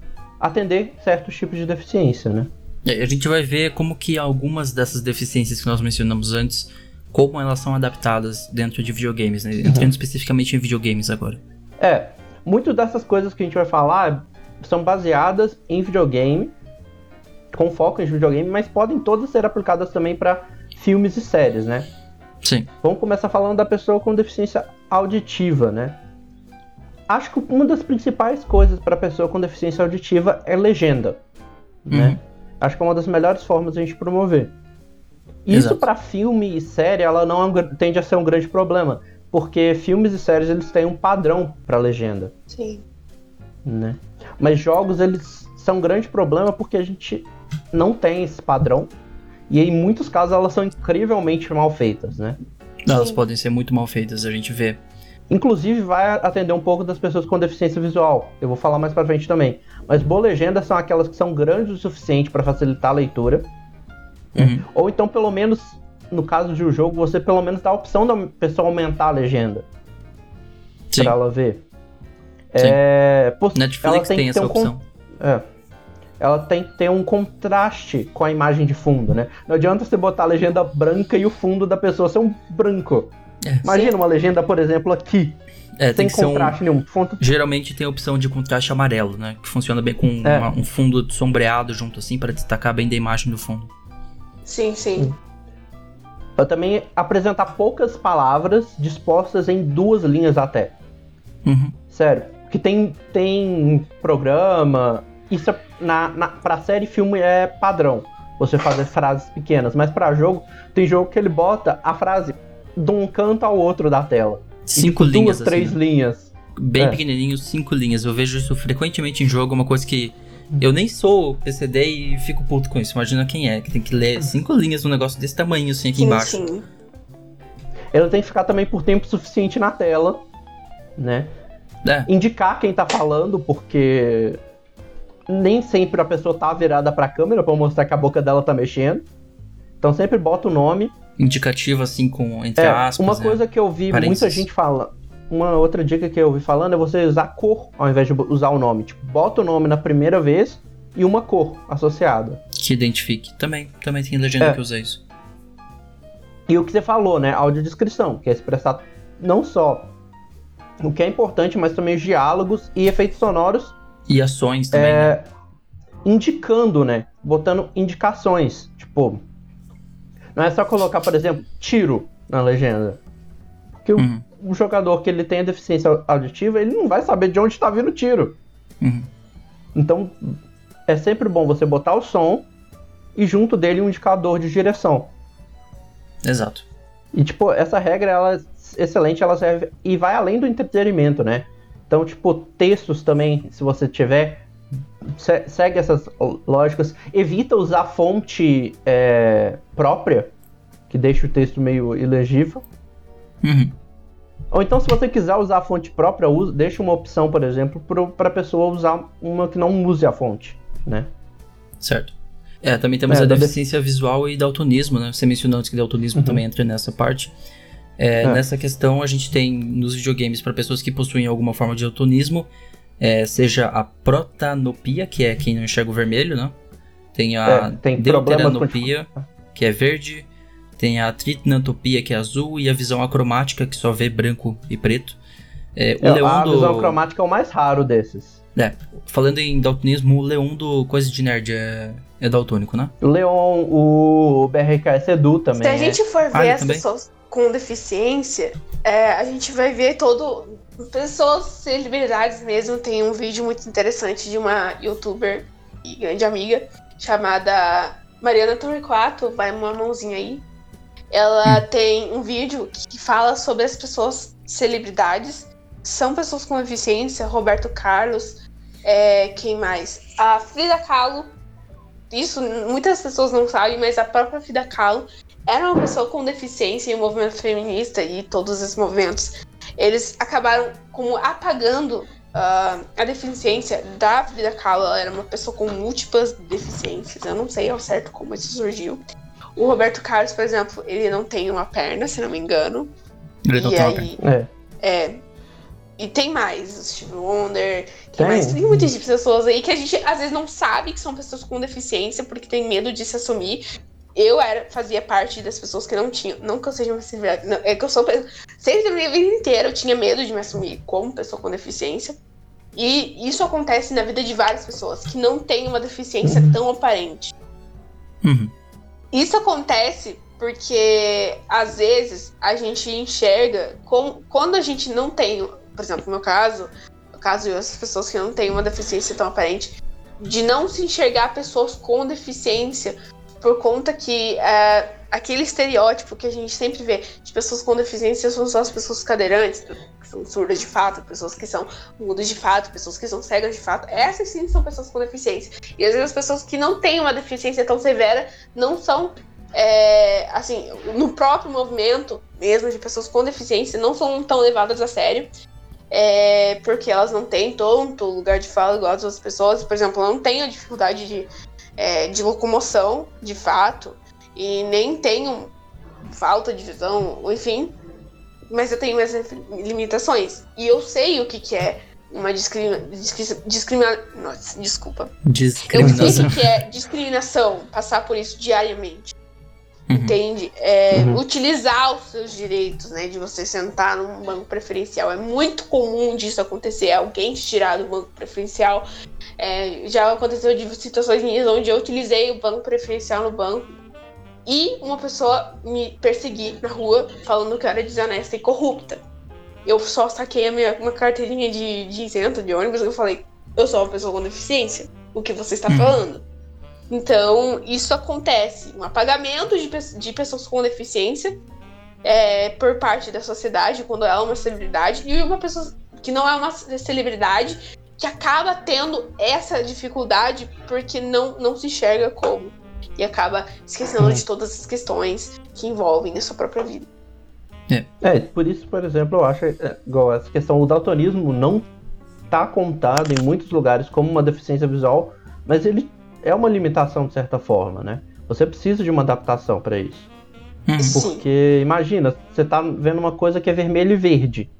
atender certos tipos de deficiência, né? É, A gente vai ver como que algumas dessas deficiências que nós mencionamos antes, como elas são adaptadas dentro de videogames, né? Entrando especificamente em videogames agora. É, muitas dessas coisas que a gente vai falar são baseadas em videogame, com foco em videogame, mas podem todas ser aplicadas também para filmes e séries, né? Sim. Vamos começar falando da pessoa com deficiência auditiva, né? Acho que uma das principais coisas para pessoa com deficiência auditiva é legenda, né? Uhum. Acho que é uma das melhores formas de a gente promover. Isso para filme e série, ela não é um tende a ser um grande problema, porque filmes e séries eles têm um padrão para legenda, Sim. né? Mas jogos eles são um grande problema porque a gente não tem esse padrão e em muitos casos elas são incrivelmente mal feitas, né? Elas Sim. podem ser muito mal feitas, a gente vê. Inclusive vai atender um pouco das pessoas com deficiência visual. Eu vou falar mais pra frente também. Mas boas legendas são aquelas que são grandes o suficiente para facilitar a leitura. Uhum. Ou então, pelo menos, no caso de um jogo, você pelo menos dá a opção da pessoa aumentar a legenda Sim. pra ela ver. Sim. É, pô, ela Netflix tem, que essa um con- opção. É. Ela tem que ter um contraste com a imagem de fundo, né? Não adianta você botar a legenda branca e o fundo da pessoa ser um branco. É. Imagina uma legenda, por exemplo, aqui, É, tem sem ser um, contraste nenhum. Geralmente tem a opção de contraste amarelo, né? Que funciona bem com É. uma- um fundo sombreado junto assim para destacar bem da imagem do fundo. Sim, sim. Pra também apresentar poucas palavras dispostas em duas linhas até. Uhum. Sério. Que tem, tem programa. Isso é, na, na, pra série e filme é padrão. Você fazer frases pequenas. Mas pra jogo, tem jogo que ele bota a frase de um canto ao outro da tela. E, Cinco tipo, linhas, Duas, três assim. linhas. Bem É. pequenininho, cinco linhas. Eu vejo isso frequentemente em jogo, é uma coisa que eu nem sou PCD e fico puto com isso. Imagina quem é, que tem que ler cinco linhas num negócio desse tamanho assim aqui Sim, embaixo. sim. Ele tem que ficar também por tempo suficiente na tela. Né? É, indicar quem tá falando, porque nem sempre a pessoa tá virada pra câmera pra mostrar que a boca dela tá mexendo. Então sempre bota o nome. indicativo assim com entre É, aspas. uma né? coisa que eu vi Parênteses. muita gente fala. Uma outra dica que eu vi falando é você usar cor ao invés de usar o nome. Tipo, bota o nome na primeira vez e uma cor associada. que identifique. Também, também tem legenda É. que usa isso. E o que você falou, né? Audiodescrição, que é expressar não só o que é importante, mas também os diálogos e efeitos sonoros E ações também, né? é, indicando, né? Botando indicações. Tipo, não é só colocar, por exemplo, tiro na legenda. Porque o- Uhum, o, jogador que ele tem a deficiência auditiva, ele não vai saber de onde está vindo o tiro. uhum. Então, é sempre bom você botar o som e junto dele um indicador de direção. Exato. E, tipo, essa regra, ela é excelente, ela serve e vai além do entretenimento, né? Então, tipo, textos também, se você tiver, se- segue essas lógicas. Evita usar fonte é, própria, que deixa o texto meio ilegível. Uhum. Ou então, se você quiser usar a fonte própria, usa, deixa uma opção, por exemplo, para a pessoa usar uma que não use a fonte, né? Certo. É, também temos É, a deficiência visual e daltonismo, né? Você mencionou antes que daltonismo Uhum. também entra nessa parte. É, É. Nessa questão, a gente tem nos videogames para pessoas que possuem alguma forma de daltonismo, é, seja a protanopia, que é quem não enxerga o vermelho, né? Tem a É, tem deuteranopia, que é verde. Tem a tritnantopia, que é azul. E a visão acromática, que só vê branco e preto. É, o É, leão a do... visão cromática é o mais raro desses. É, falando em daltonismo, o leão do Coisa de Nerd é, é daltônico, né? O Leon, o BRKS Edu também. Se a é. gente for ver Ah, as também? pessoas com deficiência, é, a gente vai ver todo. Pessoas, celebridades mesmo. Tem um vídeo muito interessante de uma youtuber e grande amiga chamada Mariana Torquato. Vai uma mãozinha aí. Ela tem um vídeo que fala sobre as pessoas celebridades. São pessoas com deficiência, Roberto Carlos, é, quem mais? A Frida Kahlo isso muitas pessoas não sabem, mas a própria Frida Kahlo era uma pessoa com deficiência em o movimento feminista e todos esses movimentos, eles acabaram como apagando uh, a deficiência da Frida Kahlo. Ela era uma pessoa com múltiplas deficiências. Eu não sei ao certo como isso surgiu. O Roberto Carlos, por exemplo, ele não tem uma perna, se não me engano. Ele não e tem uma aí, É. é. E tem mais, o Steve Wonder, tem, Tem. mais, tem muitas pessoas aí que a gente às vezes não sabe que são pessoas com deficiência porque tem medo de se assumir. Eu era, fazia parte das pessoas que não tinham, não que eu seja uma não, é que eu sou sempre na minha vida inteira eu tinha medo de me assumir como pessoa com deficiência. E isso acontece na vida de várias pessoas que não têm uma deficiência Uhum. tão aparente. Uhum. Isso acontece porque às vezes a gente enxerga como, quando a gente não tem, por exemplo, no meu caso, no caso das pessoas que não têm uma deficiência tão aparente, de não se enxergar pessoas com deficiência por conta que é, aquele estereótipo que a gente sempre vê de pessoas com deficiência são só as pessoas cadeirantes, que são surdas de fato, pessoas que são mudas de fato, pessoas que são cegas de fato. Essas sim são pessoas com deficiência. E às vezes as pessoas que não têm uma deficiência tão severa não são é, assim, no próprio movimento mesmo de pessoas com deficiência não são tão levadas a sério. É, porque elas não têm tanto lugar de fala igual as outras pessoas. Por exemplo, eu não tenho dificuldade de, é, de locomoção, de fato, e nem tenho falta de visão, enfim. Mas eu tenho minhas limitações. E eu sei o que, que é uma discriminação. Discrimi Nossa, desculpa. Eu sei Discriminação. o que é discriminação, passar por isso diariamente. Uhum. Entende? É, Uhum. Utilizar os seus direitos, né? De você sentar num banco preferencial. É muito comum disso acontecer. Alguém te tirar do banco preferencial. É, já aconteceu de situações minhas onde eu utilizei o banco preferencial no banco e uma pessoa me perseguir na rua falando que eu era desonesta e corrupta. Eu só saquei a minha uma carteirinha de, de isento de ônibus e eu falei, eu sou uma pessoa com deficiência. O que você está Uhum. falando? Então, isso acontece. Um apagamento de, de pessoas com deficiência é, por parte da sociedade, quando ela é uma celebridade, e uma pessoa que não é uma celebridade que acaba tendo essa dificuldade porque não, não se enxerga como. E acaba esquecendo de todas as questões que envolvem a sua própria vida. É, por isso, por exemplo, eu acho é, igual essa questão, o daltonismo não tá contado em muitos lugares como uma deficiência visual, mas ele é uma limitação de certa forma, né? Você precisa de uma adaptação para isso. Uhum. Sim. Porque imagina, você tá vendo uma coisa que é vermelho e verde.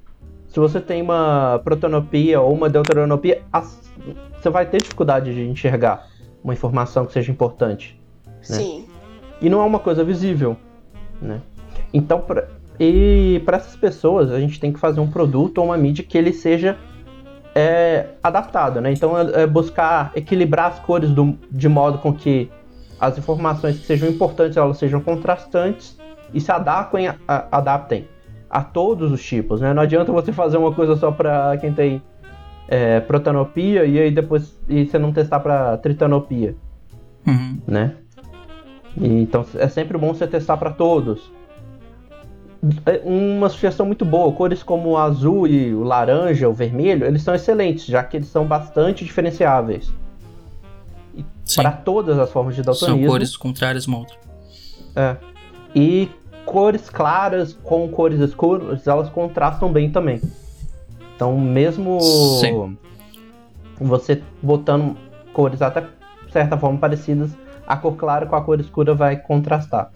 Se você tem uma protonopia ou uma deuteranopia, as- você vai ter dificuldade de enxergar uma informação que seja importante. Sim. E não é uma coisa visível, né? Então, pra, e para essas pessoas, a gente tem que fazer um produto ou uma mídia que ele seja é, adaptado, né? Então, é, é buscar equilibrar as cores do- de modo com que as informações que sejam importantes elas sejam contrastantes e se adaptem a, a- adaptem a todos os tipos, né? Não adianta você fazer uma coisa só para quem tem é, protanopia e aí depois e você não testar para tritanopia Uhum. né? E, então é sempre bom você testar para todos. É Uma sugestão muito boa, cores como o azul e o laranja, o vermelho, eles são excelentes, já que eles são bastante diferenciáveis para todas as formas de São daltonismo. cores contrárias uma outra. É. E cores claras com cores escuras, elas contrastam bem também. Então, mesmo Sim. você botando cores até certa forma parecidas, a cor clara com a cor escura vai contrastar.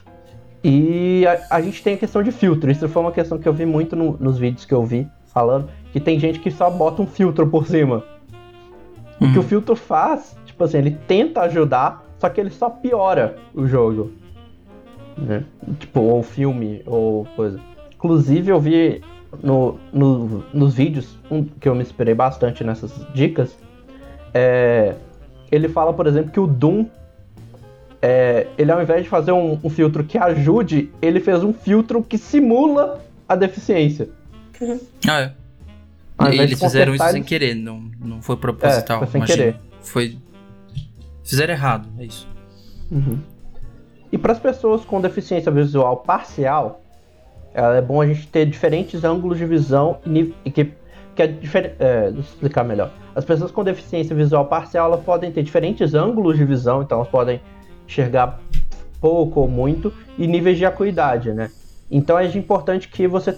E a, a gente tem a questão de filtro. Isso foi uma questão que eu vi muito no- nos vídeos que eu vi falando, que tem gente que só bota um filtro por cima. O que o Uhum. filtro faz, tipo assim, ele tenta ajudar, só que ele só piora o jogo. Né? Tipo, ou filme, ou coisa. Inclusive, eu vi no, no- nos vídeos, um que eu me inspirei bastante nessas dicas, é, ele fala, por exemplo, que o Doom, é, ele ao invés de fazer um, um filtro que ajude, ele fez um filtro que simula a deficiência. Ah, é. Ao E eles fizeram isso consertar, sem eles- querer, não, não foi proposital. É, foi sem querer. Foi. Fizeram errado, é isso. Uhum. E para as pessoas com deficiência visual parcial, é bom a gente ter diferentes ângulos de visão e, que, que é diferente. deixa eu explicar melhor. As pessoas com deficiência visual parcial elas podem ter diferentes ângulos de visão, então elas podem enxergar pouco ou muito, e níveis de acuidade, né? Então é importante que você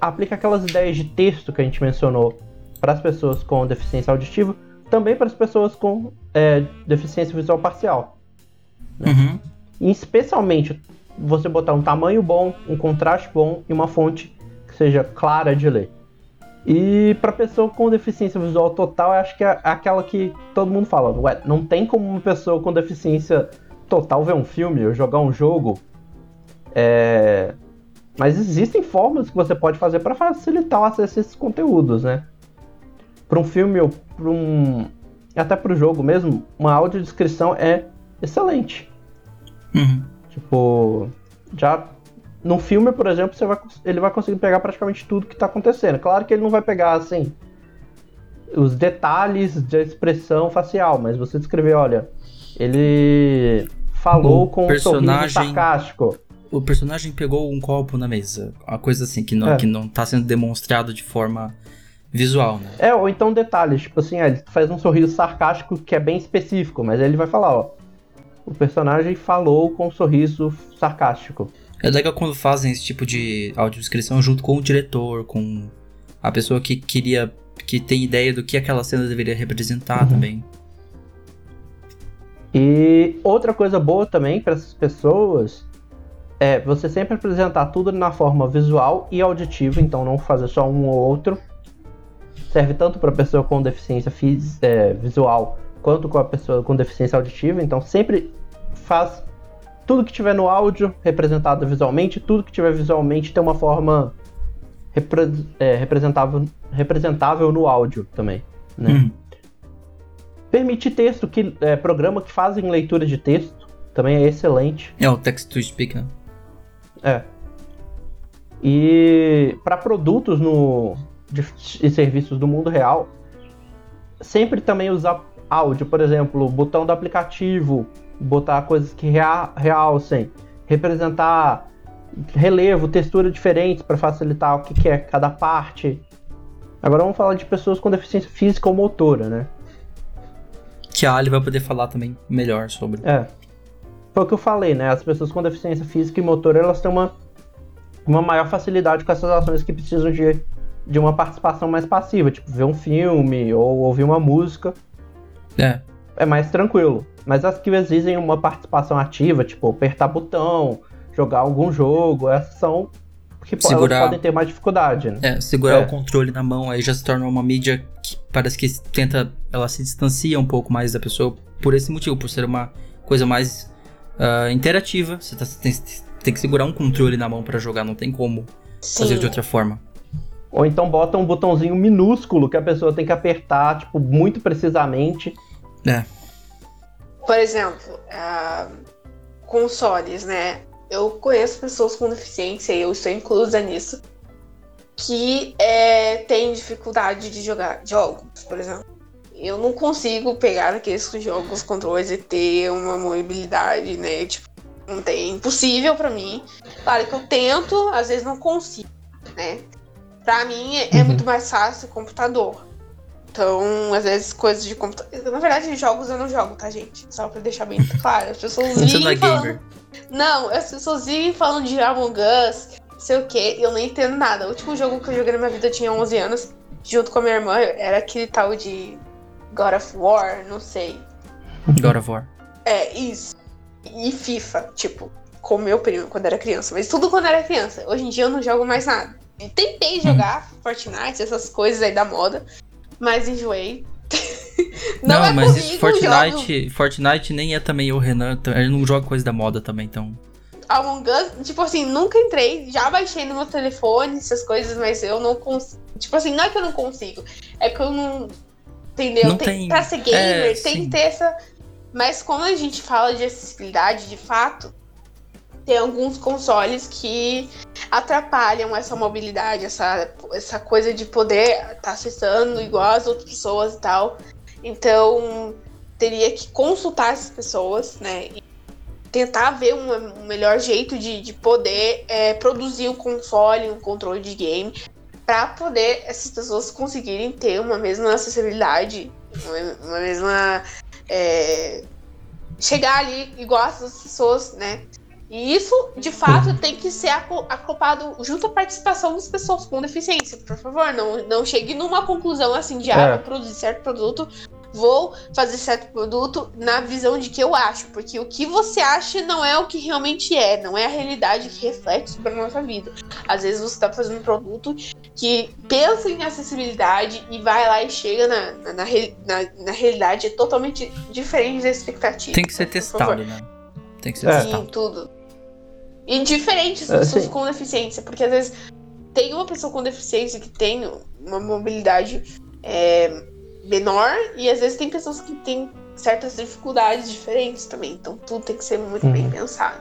aplique aquelas ideias de texto que a gente mencionou para as pessoas com deficiência auditiva, também para as pessoas com é, deficiência visual parcial. Né? Uhum. E especialmente você botar um tamanho bom, um contraste bom e uma fonte que seja clara de ler. E para pessoa com deficiência visual total, acho que é aquela que todo mundo fala, ué, não tem como uma pessoa com deficiência total ver um filme ou jogar um jogo. É... Mas existem formas que você pode fazer para facilitar o acesso a esses conteúdos, né? Para um filme ou para um até para o jogo mesmo, uma audiodescrição é excelente. Uhum. Tipo, já no filme, por exemplo, você vai, ele vai conseguir pegar praticamente tudo que está acontecendo. Claro que ele não vai pegar assim os detalhes de expressão facial, mas você descrever, olha, ele falou o com personagem, um sorriso sarcástico. O personagem pegou um copo na mesa, uma coisa assim que não é. que não está sendo demonstrado de forma visual, né? É, ou então detalhes, tipo assim, ele faz um sorriso sarcástico que é bem específico, mas aí ele vai falar, ó, o personagem falou com um sorriso sarcástico. É legal quando fazem esse tipo de audiodescrição junto com o diretor, com a pessoa que queria. que tem ideia do que aquela cena deveria representar uhum. também. E outra coisa boa também para essas pessoas é você sempre apresentar tudo na forma visual e auditiva, então não fazer só um ou outro. Serve tanto para pessoa com deficiência é, visual quanto com a pessoa com deficiência auditiva, então sempre faz tudo que tiver no áudio representado visualmente, tudo que tiver visualmente tem uma forma repre é, representável, representável no áudio também, né? Hum. Permite texto, que é, programa que fazem leitura de texto, também é excelente. É o text to speak, né? É. E para produtos no de, e serviços do mundo real, sempre também usar áudio, por exemplo, botão do aplicativo, botar coisas que rea realcem, representar relevo, textura diferentes para facilitar o que, que é cada parte. Agora vamos falar de pessoas com deficiência física ou motora, né? Que a Ali vai poder falar também melhor sobre. É. Foi o que eu falei, né? As pessoas com deficiência física e motora, elas têm uma, uma maior facilidade com essas ações que precisam de, de uma participação mais passiva, tipo ver um filme ou ouvir uma música. É. É mais tranquilo. Mas as que exigem uma participação ativa, tipo apertar botão, jogar algum jogo, essas são que segurar, elas podem ter mais dificuldade, né? É, segurar é. o controle na mão aí já se torna uma mídia que parece que tenta, ela se distancia um pouco mais da pessoa por esse motivo, por ser uma coisa mais uh, interativa. Você tá, tem, tem, que segurar um controle na mão para jogar, não tem como Sim. fazer de outra forma. Ou então bota um botãozinho minúsculo que a pessoa tem que apertar, tipo, muito precisamente. É. Por exemplo, uh, consoles, né? Eu conheço pessoas com deficiência e eu estou inclusa nisso que é, tem dificuldade de jogar jogos, por exemplo. Eu não consigo pegar aqueles jogos controles e ter uma mobilidade, né? Tipo, não tem, é impossível para mim. Claro que eu tento, às vezes não consigo, né? Pra mim é, é uhum. muito mais fácil o computador. Então, às vezes, coisas de computador. Na verdade, jogos eu não jogo, tá, gente? Só pra deixar bem claro. As pessoas vivem. *laughs* Você não é falando... gamer. Não, as pessoas vivem falando de Among Us, sei o quê, eu não entendo nada. O último jogo que eu joguei na minha vida eu tinha 11 anos, junto com a minha irmã, era aquele tal de God of War, não sei. God of War. É, isso. E FIFA, tipo, com meu primo quando era criança. Mas tudo quando era criança. Hoje em dia eu não jogo mais nada. Eu tentei jogar hum. Fortnite, essas coisas aí da moda mas enjoei. *laughs* não, não é mas comigo, Fortnite, Fortnite nem é também o Renan, ele não joga coisa da moda também, então. Among Us, tipo assim, nunca entrei, já baixei no meu telefone essas coisas, mas eu não consigo. Tipo assim, não é que eu não consigo, é que eu não. Entendeu? Não tem, tem... Pra ser gamer, é, tem que ter essa. Mas quando a gente fala de acessibilidade, de fato, tem alguns consoles que atrapalham essa mobilidade, essa, essa coisa de poder estar tá acessando igual as outras pessoas e tal. Então, teria que consultar essas pessoas, né? E tentar ver um, um melhor jeito de, de poder é, produzir um console, um controle de game para poder essas pessoas conseguirem ter uma mesma acessibilidade, uma, uma mesma. É, chegar ali igual as pessoas, né? E isso, de fato, tem que ser acoplado junto à participação das pessoas com deficiência. Por favor, não, não chegue numa conclusão assim de, ah, é. vou produzir certo produto, vou fazer certo produto na visão de que eu acho. Porque o que você acha não é o que realmente é, não é a realidade que reflete sobre a nossa vida. Às vezes você está fazendo um produto que pensa em acessibilidade e vai lá e chega na, na, na, na, na realidade é totalmente diferente da expectativa. Tem que ser testado, né? Tem que ser é. Sim, tudo. E diferentes é, pessoas com deficiência, porque às vezes tem uma pessoa com deficiência que tem uma mobilidade é, menor e às vezes tem pessoas que têm certas dificuldades diferentes também. Então tudo tem que ser muito uhum. bem pensado.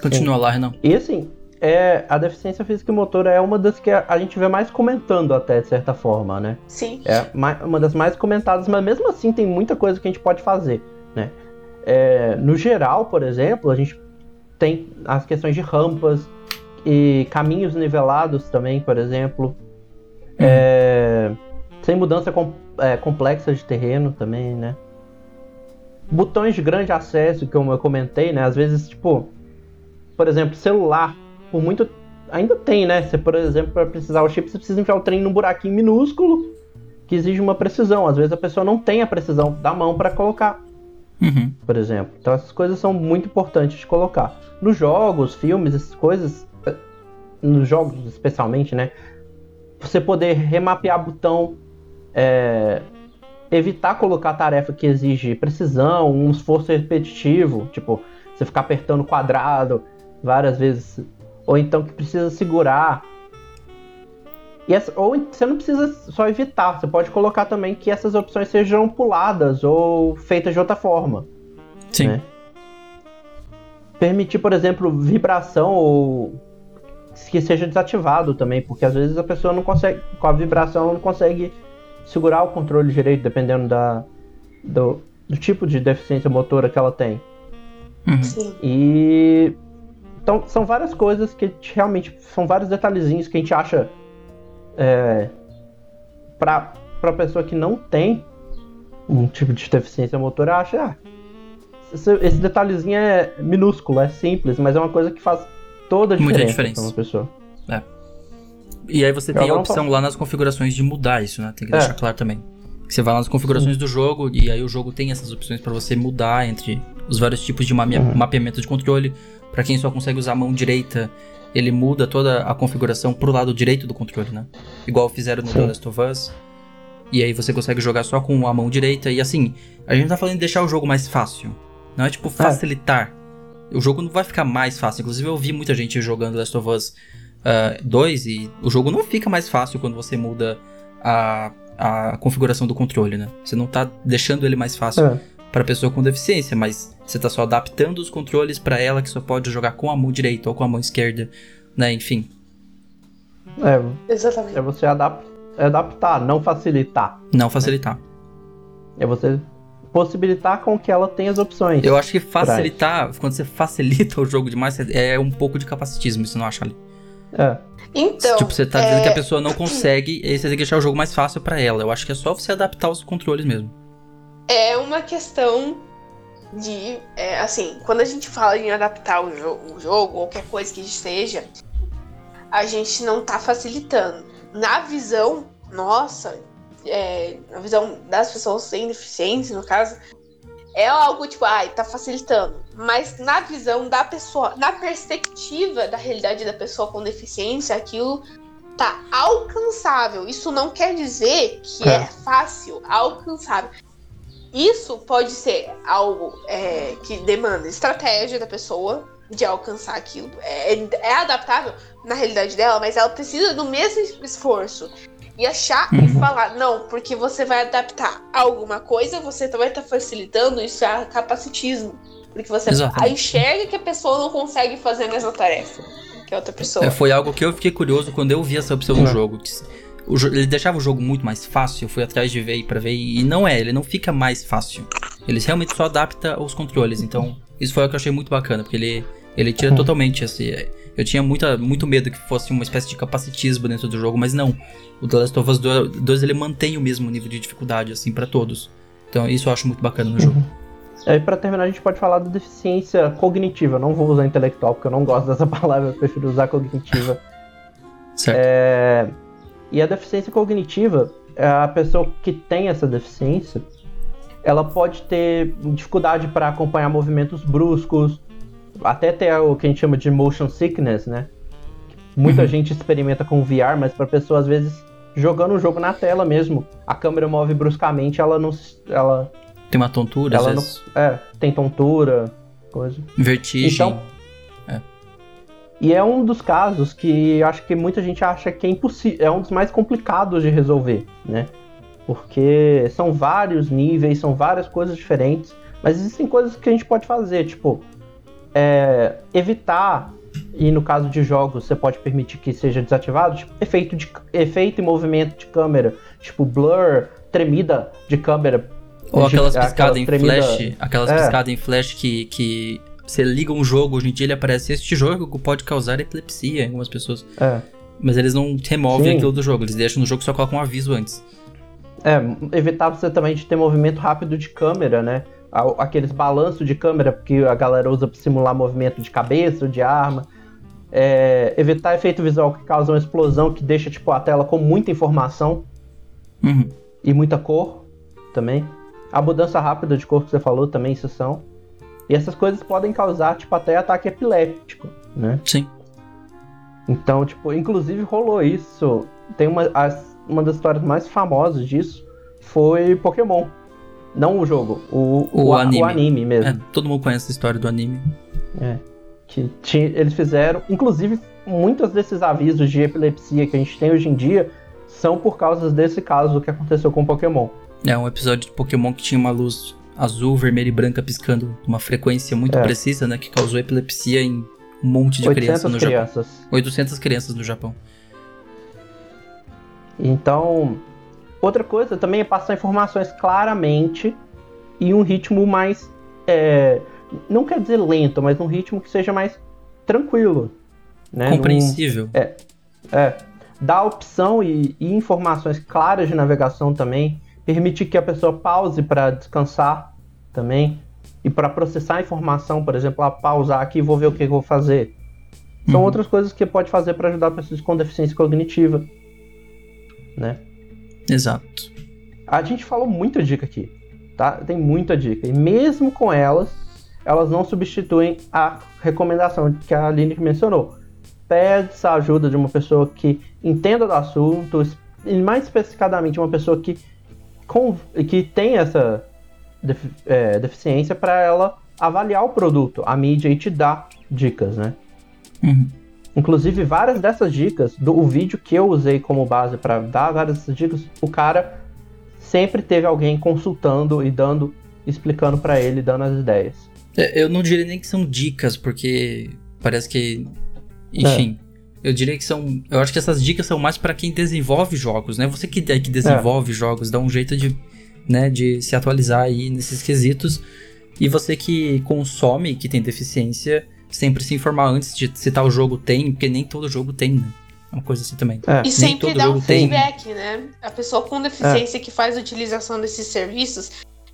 Continua lá, Renan. E assim, é, a deficiência física e motora é uma das que a, a, gente vê mais comentando até, de certa forma, né? Sim. É uma das mais comentadas, mas mesmo assim tem muita coisa que a gente pode fazer, né? É, no geral, por exemplo, a gente tem as questões de rampas e caminhos nivelados também, por exemplo. Uhum. É, sem mudança com, é, complexa de terreno também, né? Botões de grande acesso, como eu comentei, né? Às vezes, tipo, por exemplo, celular, por muito. Ainda tem, né? Você, por exemplo, para precisar o chip, você precisa enfiar o trem num buraquinho minúsculo que exige uma precisão. Às vezes a pessoa não tem a precisão da mão para colocar uhum. por exemplo. Então essas coisas são muito importantes de colocar. Nos jogos, filmes, essas coisas, eh, nos jogos especialmente, né? Você poder remapear botão, é, evitar colocar tarefa que exige precisão, um esforço repetitivo, tipo, você ficar apertando quadrado várias vezes, ou então que precisa segurar essa, ou você não precisa só evitar, você pode colocar também que essas opções sejam puladas ou feitas de outra forma. Sim. Né? Permitir, por exemplo, vibração ou que seja desativado também, porque às vezes a pessoa não consegue, com a vibração, ela não consegue segurar o controle direito, dependendo da, do, do tipo de deficiência motora que ela tem. Uhum. Sim. E então são várias coisas que realmente são vários detalhezinhos que a gente acha é, para a pessoa que não tem um tipo de deficiência motora, acha, ah, esse, esse, detalhezinho é minúsculo, é simples, mas é uma coisa que faz toda a diferença, Muita diferença. para uma pessoa. É. E aí você tem a opção lá nas configurações de mudar isso, né? Tem que deixar é. claro também. Você vai lá nas configurações Sim. do jogo e aí o jogo tem essas opções para você mudar entre os vários tipos de uhum. mapeamento de controle. Para quem só consegue usar a mão direita, ele muda toda a configuração pro lado direito do controle, né? Igual fizeram no The Last of Us. E aí você consegue jogar só com a mão direita. E assim, a gente tá falando de deixar o jogo mais fácil. Não é tipo é. facilitar. É. O jogo não vai ficar mais fácil. Inclusive eu vi muita gente jogando Last of Us uh, 2 e o jogo não fica mais fácil quando você muda a, a configuração do controle, né? Você não tá deixando ele mais fácil. É para pessoa com deficiência, mas você tá só adaptando os controles para ela que só pode jogar com a mão direita ou com a mão esquerda, né? Enfim. É, Exatamente. É você adap é adaptar, não facilitar. Não facilitar. É você possibilitar com que ela tenha as opções. Eu acho que facilitar, quando você facilita o jogo demais, é um pouco de capacitismo, você não acha ali? É. Então. Tipo, você tá é... dizendo que a pessoa não *clears throat* consegue, e aí você tem que deixar o jogo mais fácil para ela. Eu acho que é só você adaptar os controles mesmo é uma questão de. É, assim, quando a gente fala em adaptar o, jo o jogo, qualquer coisa que seja, a gente não tá facilitando. Na visão nossa, é, na visão das pessoas sem deficiência, no caso, é algo tipo, ai, tá facilitando. Mas na visão da pessoa, na perspectiva da realidade da pessoa com deficiência, aquilo tá alcançável. Isso não quer dizer que é, é fácil, alcançável. Isso pode ser algo é, que demanda estratégia da pessoa de alcançar aquilo. É, é, adaptável na realidade dela, mas ela precisa do mesmo esforço. E achar uhum. e falar, não, porque você vai adaptar alguma coisa, você vai estar tá facilitando, isso é capacitismo. Porque você enxerga que a pessoa não consegue fazer a mesma tarefa que a outra pessoa. É, foi algo que eu fiquei curioso quando eu vi essa opção no jogo ele deixava o jogo muito mais fácil. Eu fui atrás de ver para ver e não é, ele não fica mais fácil. Ele realmente só adapta os controles. Então, isso foi o que eu achei muito bacana, porque ele Ele tira Uhum. totalmente esse. Eu tinha muita, muito medo que fosse uma espécie de capacitismo dentro do jogo, mas não. O The Last of Us 2 ele mantém o mesmo nível de dificuldade, assim, pra todos. Então isso eu acho muito bacana no jogo. Aí, pra terminar, a gente pode falar da deficiência cognitiva. Não vou usar intelectual, porque eu não gosto dessa *laughs* palavra, eu prefiro usar cognitiva. Certo. É, E a deficiência cognitiva, é a pessoa que tem essa deficiência, ela pode ter dificuldade para acompanhar movimentos bruscos, até ter o que a gente chama de motion sickness, né? Muita Uhum. gente experimenta com VR, mas para pessoa às vezes jogando o jogo na tela mesmo, a câmera move bruscamente, ela não, se- ela, Tem uma tontura, às ela não, vezes. é, tem tontura, coisa. Vertigem. Então. E é um dos casos que acho que muita gente acha que é impossível, é um dos mais complicados de resolver, né? Porque são vários níveis, são várias coisas diferentes, mas existem coisas que a gente pode fazer, tipo, é, evitar, e no caso de jogos você pode permitir que seja desativado, tipo, efeito, de, efeito e movimento de câmera, tipo blur, tremida de câmera. Ou aquelas Aquela piscadas em tremida- flash. Aquelas É. piscadas em flash que, que você liga um jogo, hoje em dia ele aparece. Este jogo pode causar epilepsia em algumas pessoas. É. Mas eles não removem Sim. aquilo do jogo, eles deixam no jogo e só colocam um aviso antes. É, evitar você também de ter movimento rápido de câmera, né? Aqueles balanços de câmera que a galera usa para simular movimento de cabeça, de arma. É, evitar efeito visual que causa uma explosão que deixa tipo, a tela com muita informação Uhum. e muita cor também. A mudança rápida de cor que você falou também, isso são. E essas coisas podem causar, tipo, até ataque epiléptico, né? Sim. Então, tipo, inclusive rolou isso. Tem uma, as- uma das histórias mais famosas disso foi Pokémon. Não o jogo, o, O a- anime. o anime mesmo. É, todo mundo conhece a história do anime. É. Que ti- eles fizeram. Inclusive, muitos desses avisos de epilepsia que a gente tem hoje em dia são por causa desse caso que aconteceu com Pokémon. É um episódio de Pokémon que tinha uma luz azul, vermelha e branca piscando uma frequência muito É. precisa, né? Que causou epilepsia em um monte de 800 crianças no Japão. crianças. 800 crianças no Japão. Então, outra coisa também é passar informações claramente e um ritmo mais. é, não quer dizer lento, mas um ritmo que seja mais tranquilo. Né? Compreensível. Num- é, dar opção e, e informações claras de navegação também. Permitir que a pessoa pause para descansar também. E para processar a informação, por exemplo, ah, pausar aqui e vou ver o que eu vou fazer. São Uhum. outras coisas que pode fazer para ajudar pessoas com deficiência cognitiva. Né? Exato. A gente falou muita dica aqui, tá? Tem muita dica. E mesmo com elas, elas não substituem a recomendação que a Aline mencionou. Pede a ajuda de uma pessoa que entenda do assunto, e mais especificadamente uma pessoa que, que tem essa defi- é, deficiência para ela avaliar o produto, a mídia e te dar dicas, né? Uhum. Inclusive, várias dessas dicas, do o vídeo que eu usei como base para dar várias dessas dicas, o cara sempre teve alguém consultando e dando, explicando para ele, dando as ideias. É, Eu não diria nem que são dicas, porque parece que. Enfim. Eu diria que são. Eu acho que essas dicas são mais pra quem desenvolve jogos, né? Você que, que desenvolve jogos, dá um jeito de, né, de se atualizar aí nesses quesitos. E você que consome, que tem deficiência, sempre se informar antes de se tal jogo tem, porque nem todo jogo tem, né? É uma coisa assim também. É, E sempre dá um jogo tem. feedback, né? A pessoa com deficiência que faz a utilização desses serviços,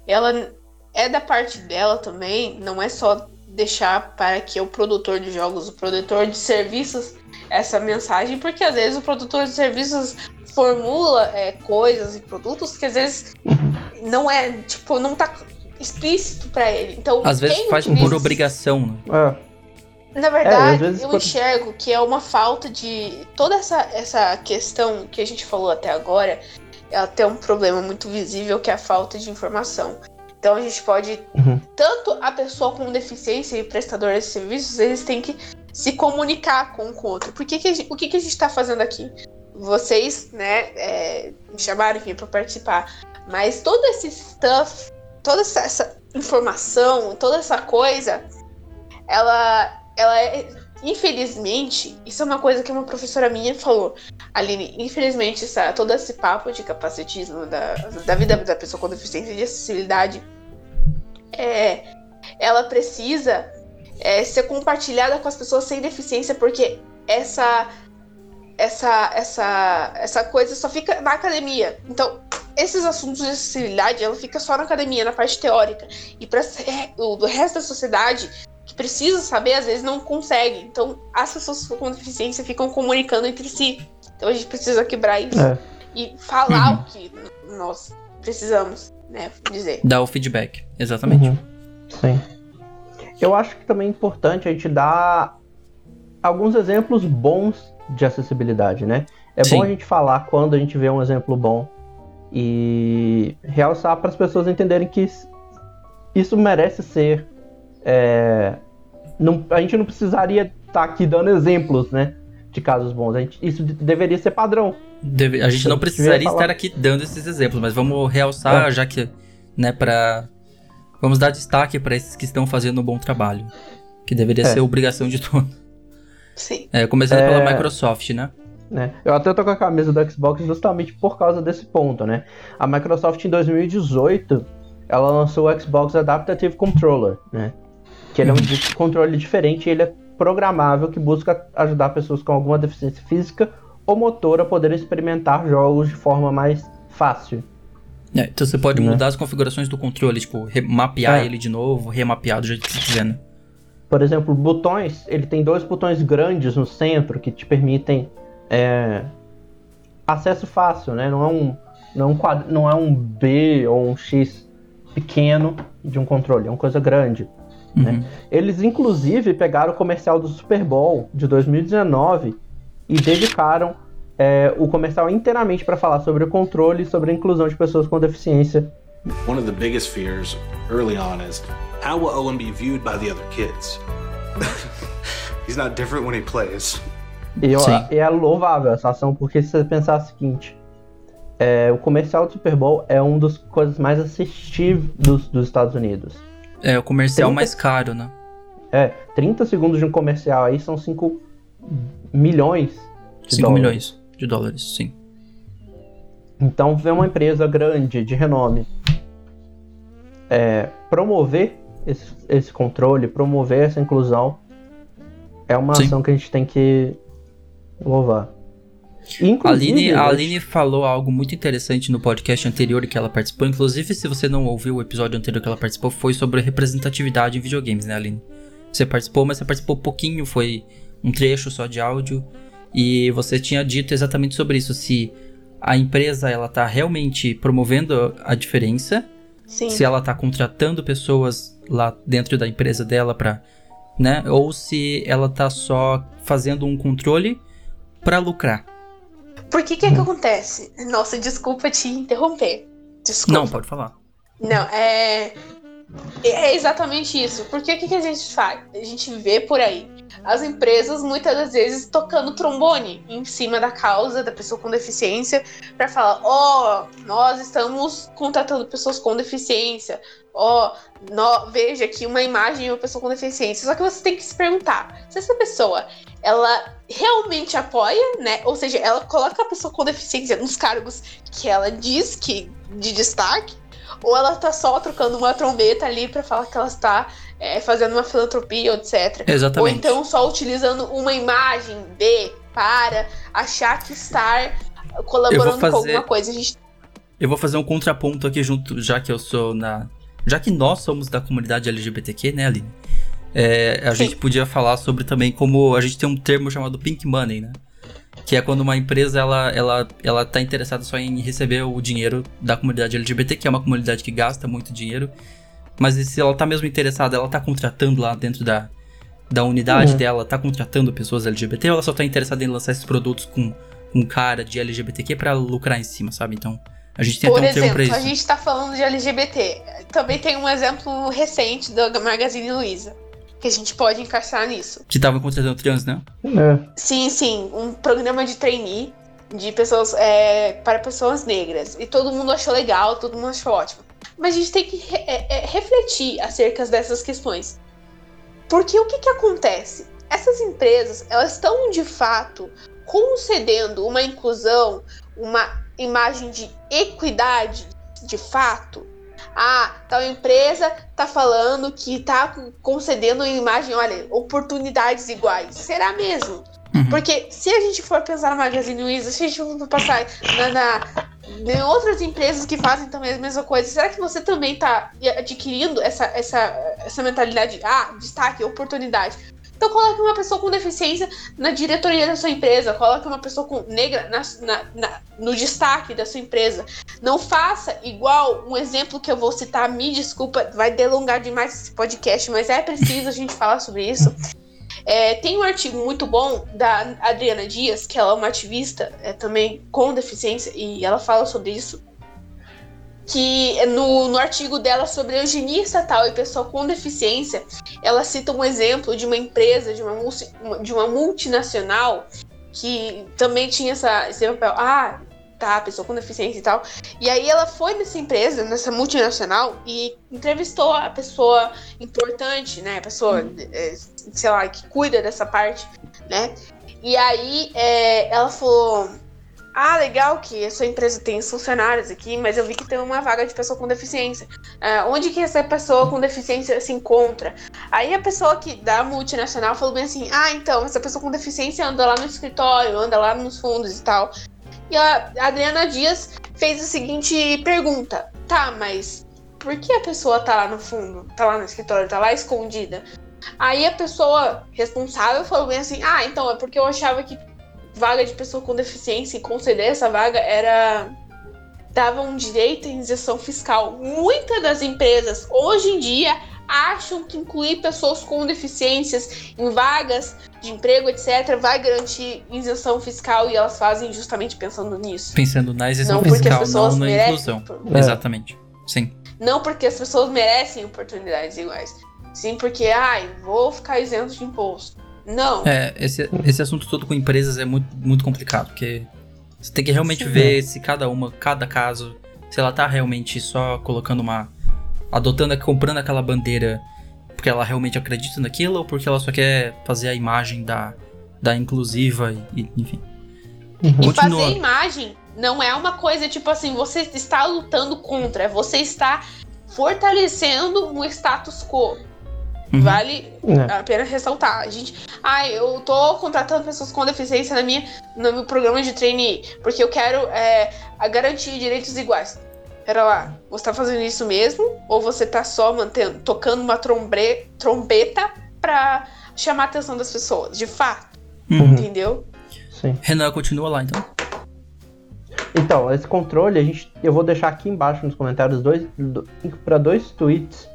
ela é da parte dela também, não é só deixar para que o produtor de jogos, o produtor de serviços, essa mensagem, porque às vezes o produtor de serviços formula é, coisas e produtos que às vezes *laughs* não é, tipo, não tá explícito para ele. Então, Às vezes faz utiliza por obrigação, né? é, na verdade, às vezes eu quando- enxergo que é uma falta de. Toda essa, essa questão que a gente falou até agora, ela tem um problema muito visível que é a falta de informação. Então a gente pode. Uhum. Tanto a pessoa com deficiência e o prestador de serviços, eles têm que se comunicar com com o outro. Por que que gente- o que, que a gente está fazendo aqui? Vocês, né, é, me chamaram para participar. Mas todo esse stuff, toda essa, essa informação, toda essa coisa, ela, ela é, infelizmente, isso é uma coisa que uma professora minha falou. Aline, infelizmente, essa, todo esse papo de capacitismo da, da vida da pessoa com deficiência de acessibilidade, é, ela precisa é, ser compartilhada com as pessoas sem deficiência, porque essa essa essa essa coisa só fica na academia. Então, esses assuntos de acessibilidade, ela fica só na academia, na parte teórica. E para o resto da sociedade que precisa saber, às vezes não consegue. Então, as pessoas com deficiência ficam comunicando entre si. Então, a gente precisa quebrar isso É. e falar Uhum. o que nós precisamos, né, dizer. Dar o feedback. Exatamente. Uhum. Sim. Eu acho que também é importante a gente dar alguns exemplos bons de acessibilidade, né? É Sim. bom a gente falar quando a gente vê um exemplo bom e realçar para as pessoas entenderem que is- isso merece ser. é, não- a gente não precisaria estar aqui dando exemplos, né? De casos bons. Gente- isso de- deveria ser padrão. Deve- a gente não precisaria estar aqui dando esses exemplos, mas vamos realçar, É. já que, né, pra. Vamos dar destaque para esses que estão fazendo um bom trabalho. Que deveria É. ser obrigação de *laughs* todos. Sim. É, começando É. pela Microsoft, né? né? Eu até tô com a camisa do Xbox justamente por causa desse ponto, né? A Microsoft em 2018, ela lançou o Xbox Adaptative Controller, né? Que ele é um di- controle diferente, e ele é programável que busca ajudar pessoas com alguma deficiência física ou motora a poderem experimentar jogos de forma mais fácil. É, então você pode Né? mudar as configurações do controle, tipo, remapear É. ele de novo, remapear do jeito que você quiser, né? Por exemplo, botões, ele tem dois botões grandes no centro que te permitem é, acesso fácil, né? Não é um não é um, quad- não é um B ou um X pequeno de um controle, é uma coisa grande. Né? Uhum. Eles inclusive pegaram o comercial do Super Bowl de 2019 e dedicaram é, o comercial inteiramente para falar sobre o controle e sobre a inclusão de pessoas com deficiência. One of the biggest fears early on is how will Owen be viewed by the other kids? *laughs* He's not different when he plays. E e é louvável essa ação, porque se você pensar o seguinte, é, o comercial do Super Bowl é um dos coisas mais assistidos dos, dos Estados Unidos. É o comercial Trinta- mais caro, né? É, 30 segundos de um comercial aí são 5 milhões de 5 dólares. milhões de dólares, sim. Então, ver uma empresa grande, de renome, é, promover esse, esse controle, promover essa inclusão, é uma Sim. ação que a gente tem que louvar. A Inclusive, Aline, a Aline falou algo muito interessante no podcast anterior que ela participou. Inclusive, se você não ouviu o episódio anterior que ela participou, foi sobre representatividade em videogames, né, Aline? Você participou, mas você participou pouquinho, foi um trecho só de áudio. E você tinha dito exatamente sobre isso. Se a empresa ela tá realmente promovendo a diferença, Sim. se ela tá contratando pessoas lá dentro da empresa dela pra, né, ou se ela tá só fazendo um controle pra lucrar. Por que que é que acontece? Nossa, desculpa te interromper. Desculpa. Não, pode falar. Não, é. É exatamente isso. Porque o que, que a gente faz? A gente vê por aí as empresas muitas das vezes tocando trombone em cima da causa da pessoa com deficiência para falar: ó, nós estamos contratando pessoas com deficiência. Ó, nó- veja aqui uma imagem de uma pessoa com deficiência. Só que você tem que se perguntar se essa pessoa ela realmente apoia, né? Ou seja, ela coloca a pessoa com deficiência nos cargos que ela diz que de destaque ou ela tá só trocando uma trombeta ali pra falar que ela está é, fazendo uma filantropia, etc. Ou Exatamente. então só utilizando uma imagem de para achar que estar colaborando fazer- com alguma coisa. A gente Eu vou fazer um contraponto aqui junto, já que eu sou na. Já que nós somos da comunidade LGBTQ, né, Aline? É, a Sim. gente podia falar sobre também como a gente tem um termo chamado pink money, né? Que é quando uma empresa ela, ela, ela tá interessada só em receber o dinheiro da comunidade LGBT, que é uma comunidade que gasta muito dinheiro. Mas se ela tá mesmo interessada, ela tá contratando lá dentro da, da unidade Uhum. dela, tá contratando pessoas LGBT, ou ela só tá interessada em lançar esses produtos com um cara de LGBTQ pra lucrar em cima, sabe? Então, a gente tem Por até um termo pra exemplo, isso. a gente tá falando de LGBT. Também tem um exemplo recente da Magazine Luiza, que a gente pode encaixar nisso. Que tava contratando trans, né? É, Sim, sim, um programa de trainee de pessoas é, para pessoas negras. E todo mundo achou legal, todo mundo achou ótimo. Mas a gente tem que re- é, é, refletir acerca dessas questões. Porque o que, que acontece? Essas empresas, elas estão de fato concedendo uma inclusão, uma imagem de equidade de fato. Ah, tal empresa tá falando que tá concedendo imagem, olha, oportunidades iguais. Será mesmo? Uhum. Porque se a gente for pensar na Magazine Luiza, se a gente for passar na, na, em outras empresas que fazem também a mesma coisa, será que você também está adquirindo essa, essa, essa mentalidade? Ah, destaque, oportunidade. Então coloque uma pessoa com deficiência na diretoria da sua empresa, coloque uma pessoa com negra na, na, na, no destaque da sua empresa. Não faça igual um exemplo que eu vou citar, me desculpa, vai delongar demais esse podcast, mas é preciso a gente falar sobre isso. É, tem um artigo muito bom da Adriana Dias, que ela é uma ativista é, também com deficiência, e ela fala sobre isso que no, no artigo dela sobre eugenia estatal e pessoa com deficiência, ela cita um exemplo de uma empresa, de uma, de uma multinacional, que também tinha essa, esse papel. Ah, tá, pessoa com deficiência e tal. E aí ela foi nessa empresa, nessa multinacional, e entrevistou a pessoa importante, né? A pessoa, é, sei lá, que cuida dessa parte, né? E aí é, ela falou ah, legal que a sua empresa tem funcionários aqui, mas eu vi que tem uma vaga de pessoa com deficiência. Uh, onde que essa pessoa com deficiência se encontra? Aí a pessoa que da multinacional falou bem assim: ah, então, essa pessoa com deficiência anda lá no escritório, anda lá nos fundos e tal. E a Adriana Dias fez a seguinte pergunta: tá, mas por que a pessoa tá lá no fundo, tá lá no escritório, tá lá escondida? Aí a pessoa responsável falou bem assim: ah, então é porque eu achava que vaga de pessoa com deficiência e conceder essa vaga era dava um direito à isenção fiscal. Muitas das empresas hoje em dia acham que incluir pessoas com deficiências em vagas de emprego, etc., vai garantir isenção fiscal e elas fazem justamente pensando nisso. Pensando na isenção não fiscal, não na inclusão. É. Exatamente. Sim. Não porque as pessoas merecem oportunidades iguais. Sim, porque, ai, vou ficar isento de imposto. Não. É, esse, esse assunto todo com empresas é muito, muito complicado, porque você tem que realmente Sim. ver se cada uma, cada caso, se ela tá realmente só colocando uma. adotando, comprando aquela bandeira porque ela realmente acredita naquilo ou porque ela só quer fazer a imagem da, da inclusiva e, enfim. Uhum. E fazer imagem não é uma coisa tipo assim, você está lutando contra, é você está fortalecendo um status quo. Uhum. Vale é. a pena ressaltar. A gente, ah, eu tô contratando pessoas com deficiência na minha, no meu programa de trainee, porque eu quero é, garantir direitos iguais. Pera lá, você tá fazendo isso mesmo? Ou você tá só mantendo, tocando uma trombre, trombeta pra chamar a atenção das pessoas? De fato. Uhum. Entendeu? Sim. Renan, continua lá então. Então, esse controle, a gente, eu vou deixar aqui embaixo nos comentários dois, para dois tweets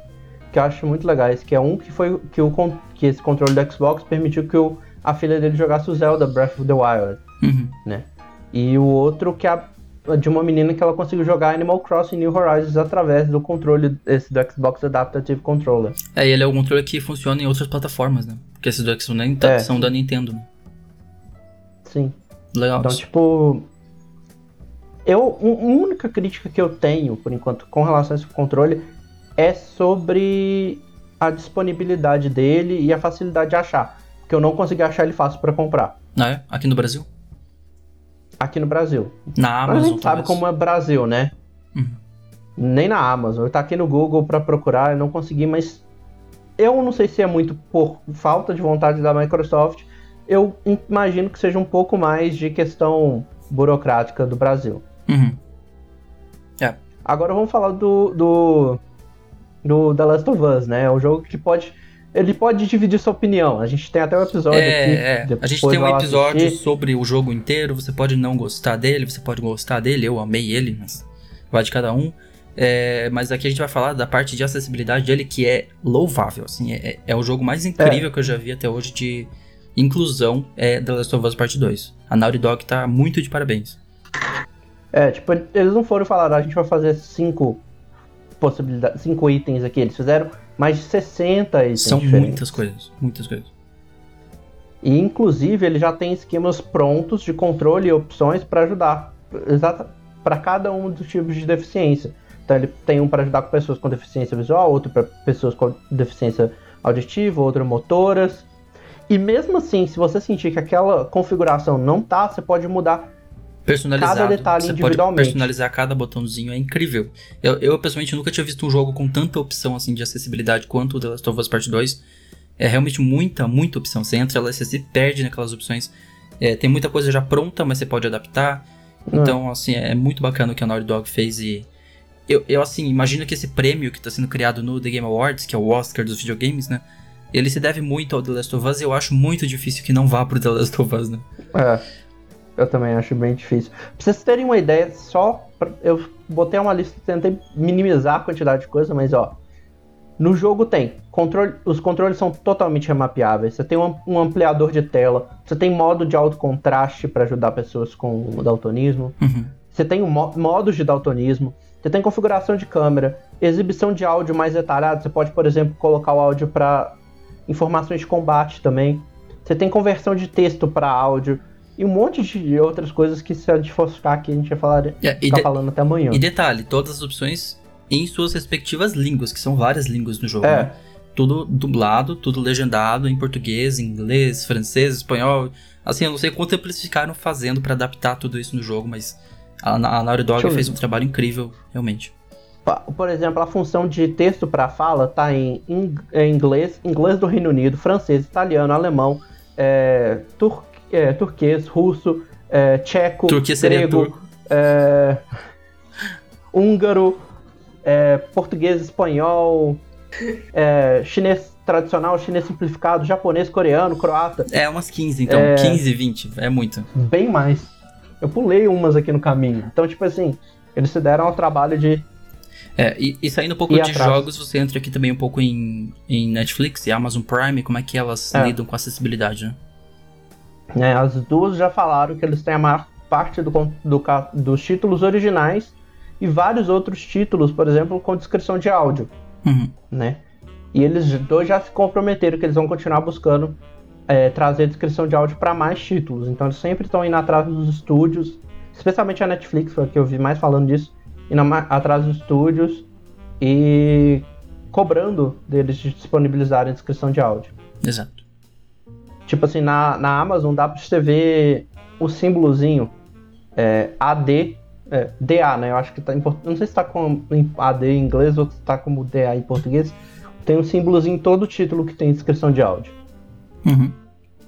que eu acho muito legais, que é um que foi que, o, que esse controle do Xbox permitiu que o, a filha dele jogasse o Zelda Breath of the Wild, uhum. né? E o outro que é de uma menina que ela conseguiu jogar Animal Crossing New Horizons através do controle esse do Xbox Adaptative Controller. É, e ele é um controle que funciona em outras plataformas, né? Porque esses do Xbox nem é, são da Nintendo, né? Sim. Legal. Então, tipo, eu, a única crítica que eu tenho, por enquanto, com relação a esse controle é sobre a disponibilidade dele e a facilidade de achar. Porque eu não consegui achar ele fácil para comprar. Ah, é? Aqui no Brasil? Aqui no Brasil. Na Amazon. Mas a gente sabe como é Brasil, né? Uhum. Nem na Amazon. Eu tá aqui no Google para procurar, eu não consegui, mas eu não sei se é muito por falta de vontade da Microsoft. Eu imagino que seja um pouco mais de questão burocrática do Brasil. Uhum. É. Agora vamos falar do, do do The Last of Us, né? É um jogo que pode. Ele pode dividir sua opinião. A gente tem até um episódio é, aqui. É. A gente tem um episódio assistir. sobre o jogo inteiro. Você pode não gostar dele, você pode gostar dele. Eu amei ele, mas vai de cada um. É, mas aqui a gente vai falar da parte de acessibilidade dele que é louvável. Assim, é, é o jogo mais incrível é. que eu já vi até hoje de inclusão é The Last of Us Part 2. A Naughty Dog tá muito de parabéns. É, tipo, eles não foram falar, a gente vai fazer cinco possibilidades, cinco itens aqui. Eles fizeram mais de 60 itens. São diferentes. muitas coisas, muitas coisas. E inclusive ele já tem esquemas prontos de controle e opções para ajudar para cada um dos tipos de deficiência. Então ele tem um para ajudar com pessoas com deficiência visual, outro para pessoas com deficiência auditiva, outro motoras. E mesmo assim, se você sentir que aquela configuração não tá, você pode mudar personalizado. cada detalhe você pode individualmente. personalizar cada botãozinho, é incrível. Eu, eu, pessoalmente, nunca tinha visto um jogo com tanta opção assim de acessibilidade quanto o The Last of Us Part 2. É realmente muita, muita opção. Você entra lá, você se perde naquelas opções. É, tem muita coisa já pronta, mas você pode adaptar. Não. Então, assim, é muito bacana o que a Naughty Dog fez e... Eu, eu, assim, imagino que esse prêmio que está sendo criado no The Game Awards, que é o Oscar dos videogames, né? Ele se deve muito ao The Last of Us e eu acho muito difícil que não vá pro The Last of Us, né? É, eu também acho bem difícil. Pra vocês terem uma ideia, só. pra- eu botei uma lista, tentei minimizar a quantidade de coisa, mas ó. No jogo tem. Controle, os controles são totalmente remapeáveis. Você tem um, um ampliador de tela. Você tem modo de alto contraste para ajudar pessoas com daltonismo. Uhum. Você tem um mo- modos de daltonismo. Você tem configuração de câmera, exibição de áudio mais detalhado. Você pode, por exemplo, colocar o áudio para informações de combate também. Você tem conversão de texto para áudio e um monte de outras coisas que se a gente fosse ficar aqui a gente ia falar, É, e, ficar de- falando até amanhã. e detalhe, todas as opções em suas respectivas línguas, que são várias línguas no jogo. É. né? Tudo dublado, tudo legendado em português, inglês, francês, espanhol. Assim, eu não sei quanto tempo eles ficaram fazendo pra adaptar tudo isso no jogo, mas a, a Naughty Dog fez um trabalho incrível, realmente. Por exemplo, a função de texto para fala tá em em inglês, inglês do Reino Unido, francês, italiano, alemão, é, tur- é, turquês, russo, é, tcheco, Turquia grego, é, húngaro, é, português, espanhol, é, chinês tradicional, chinês simplificado, japonês, coreano, croata, É, umas 15, então. É. 15, 20, é muito. bem mais. Eu pulei umas aqui no caminho. Então, tipo assim, eles se deram ao trabalho de. É, e, e saindo um pouco E de atrás? jogos, você entra aqui também um pouco em, em Netflix e Amazon Prime, como é que elas É. lidam com acessibilidade, né? Né, as duas já falaram que eles têm a maior parte do, do dos títulos originais e vários outros títulos, por exemplo, com descrição de áudio, Uhum. né? E eles dois já se comprometeram que eles vão continuar buscando é, trazer descrição de áudio para mais títulos. Então eles sempre estão indo atrás dos estúdios, especialmente a Netflix, foi a que eu vi mais falando disso, indo atrás dos estúdios e cobrando deles de disponibilizarem descrição de áudio. Exato. Tipo assim, na, na Amazon dá pra você ver o símbolozinho é, AD, é, DA, né? Eu acho que tá em português. Não sei se tá com AD em inglês ou se tá como DA em português. Tem um símbolozinho em todo o título que tem descrição de áudio. Uhum.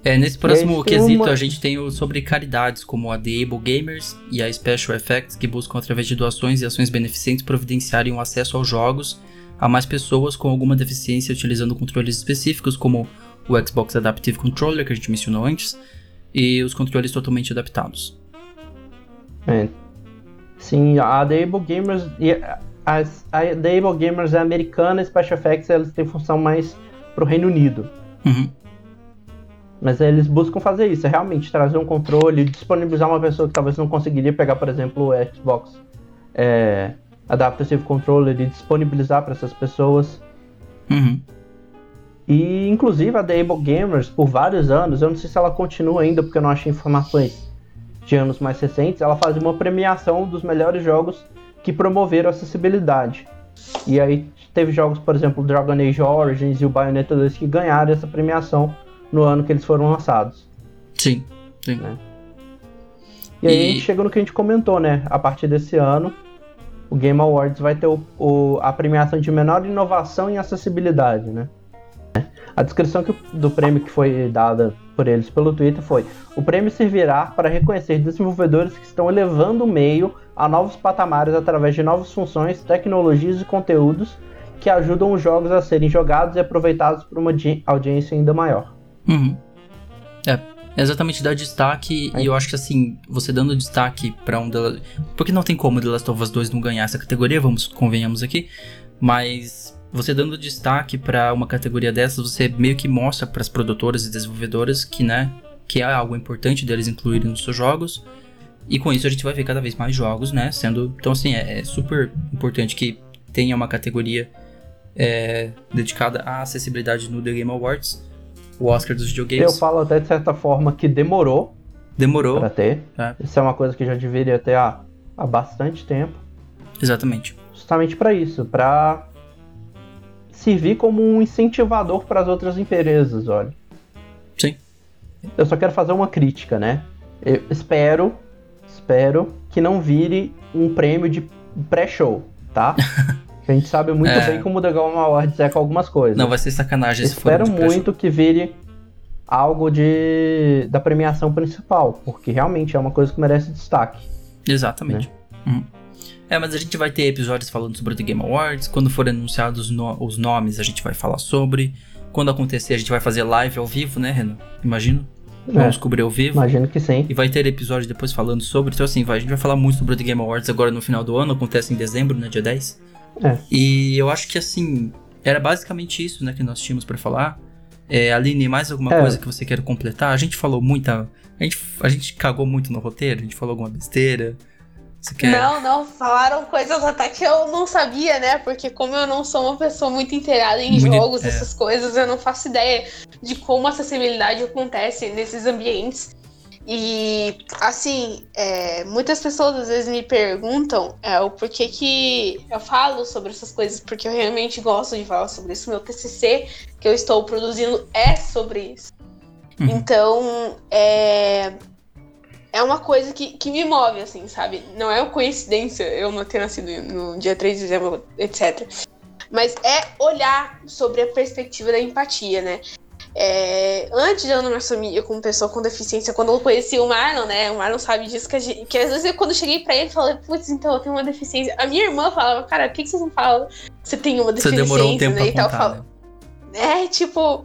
É, nesse próximo quesito, uma- a gente tem o sobre caridades, como a The Able Gamers e a Special Effects, que buscam, através de doações e ações beneficentes, providenciarem o acesso aos jogos a mais pessoas com alguma deficiência utilizando controles específicos, como o Xbox Adaptive Controller, que a gente mencionou antes, e os controles totalmente adaptados. É. Sim, a The Able Gamers. A, as- a The Able Gamers é americana e Special Effects elas têm função mais pro Reino Unido. Uhum. Mas eles buscam fazer isso, é realmente trazer um controle, disponibilizar uma pessoa que talvez não conseguiria pegar, por exemplo, o Xbox é, Adaptive Controller e disponibilizar para essas pessoas. Uhum. E inclusive a The Able Gamers, por vários anos, eu não sei se ela continua ainda porque eu não achei informações de anos mais recentes, ela fazia uma premiação dos melhores jogos que promoveram a acessibilidade. E aí teve jogos, por exemplo, Dragon Age Origins e o Bayonetta 2 que ganharam essa premiação no ano que eles foram lançados. Sim, sim. Né? E aí E- a gente chega no que a gente comentou, né? A partir desse ano, o Game Awards vai ter o, o- a premiação de menor inovação em acessibilidade, né? A descrição que do prêmio que foi dada por eles pelo Twitter foi: o prêmio servirá para reconhecer desenvolvedores que estão elevando o meio a novos patamares através de novas funções, tecnologias e conteúdos que ajudam os jogos a serem jogados e aproveitados por uma di- audiência ainda maior. Uhum. É, exatamente dar destaque, Aí. e eu acho que assim, você dando destaque pra um. The... Porque não tem como The Last of Us 2 não ganhar essa categoria, vamos, convenhamos aqui, mas você dando destaque pra uma categoria dessas, você meio que mostra pras produtoras e desenvolvedoras que, né, que é algo importante deles incluírem nos seus jogos. E com isso a gente vai ver cada vez mais jogos, né? Sendo. Então, assim, é, é super importante que tenha uma categoria é, dedicada à acessibilidade no The Game Awards. O Oscar dos Eu videogames. falo até de certa forma que demorou Demorou. para ter. É. Isso é uma coisa que já deveria ter há, há bastante tempo. Exatamente. Justamente para isso, para servir como um incentivador para as outras empresas, olha. Sim. Eu só quero fazer uma crítica, né? Eu espero, espero que não vire um prêmio de pré-show, tá? *laughs* a gente sabe muito É. bem como o The Game Awards é com algumas coisas. Não, vai ser sacanagem se Espero muito que vire algo de da premiação principal, porque realmente é uma coisa que merece destaque. Exatamente. Uhum. É, mas a gente vai ter episódios falando sobre o The Game Awards. Quando forem anunciados no- os nomes, a gente vai falar sobre. Quando acontecer, a gente vai fazer live ao vivo, né, Renan? Imagino. Vamos É, cobrir ao vivo. imagino que sim. E vai ter episódio depois falando sobre. Então, assim, vai, a gente vai falar muito sobre o The Game Awards agora no final do ano. Acontece em dezembro, né? Dia 10. É. E eu acho que, assim, era basicamente isso, né? Que nós tínhamos pra falar. É, Aline, mais alguma É. coisa que você queira completar? A gente falou muita. A gente, a gente cagou muito no roteiro, a gente falou alguma besteira. Quer. Não, não, falaram coisas até que eu não sabia, né? Porque como eu não sou uma pessoa muito inteirada em Muito- jogos, é. essas coisas, eu não faço ideia de como a acessibilidade acontece nesses ambientes. E, assim, é, muitas pessoas às vezes me perguntam é, o porquê que eu falo sobre essas coisas, porque eu realmente gosto de falar sobre isso. Meu TCC que eu estou produzindo é sobre isso. Uhum. Então, é, é uma coisa que, que me move, assim, sabe? Não é uma coincidência eu não ter nascido no dia 3 de dezembro, etc. Mas é olhar sobre a perspectiva da empatia, né? É, antes de eu não me assumir como pessoa com deficiência, quando eu conheci o Marlon, né? O Marlon sabe disso, que, a gente- que às vezes eu, quando eu cheguei pra ele, eu falei, putz, então eu tenho uma deficiência. A minha irmã falava, cara, por que, que vocês não falam que você tem uma Você deficiência? demorou um tempo né? Pra tal, contar, fala- né? é, tipo.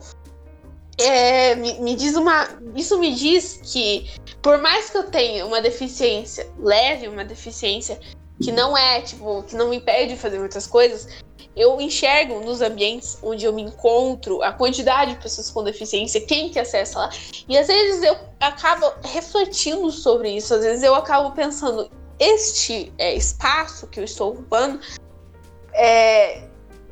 É, me, me diz uma. Isso me diz que, por mais que eu tenha uma deficiência leve, uma deficiência que não é, tipo, que não me impede de fazer muitas coisas, eu enxergo nos ambientes onde eu me encontro a quantidade de pessoas com deficiência, quem que acessa lá. E às vezes eu acabo refletindo sobre isso, às vezes eu acabo pensando, este é, espaço que eu estou ocupando é,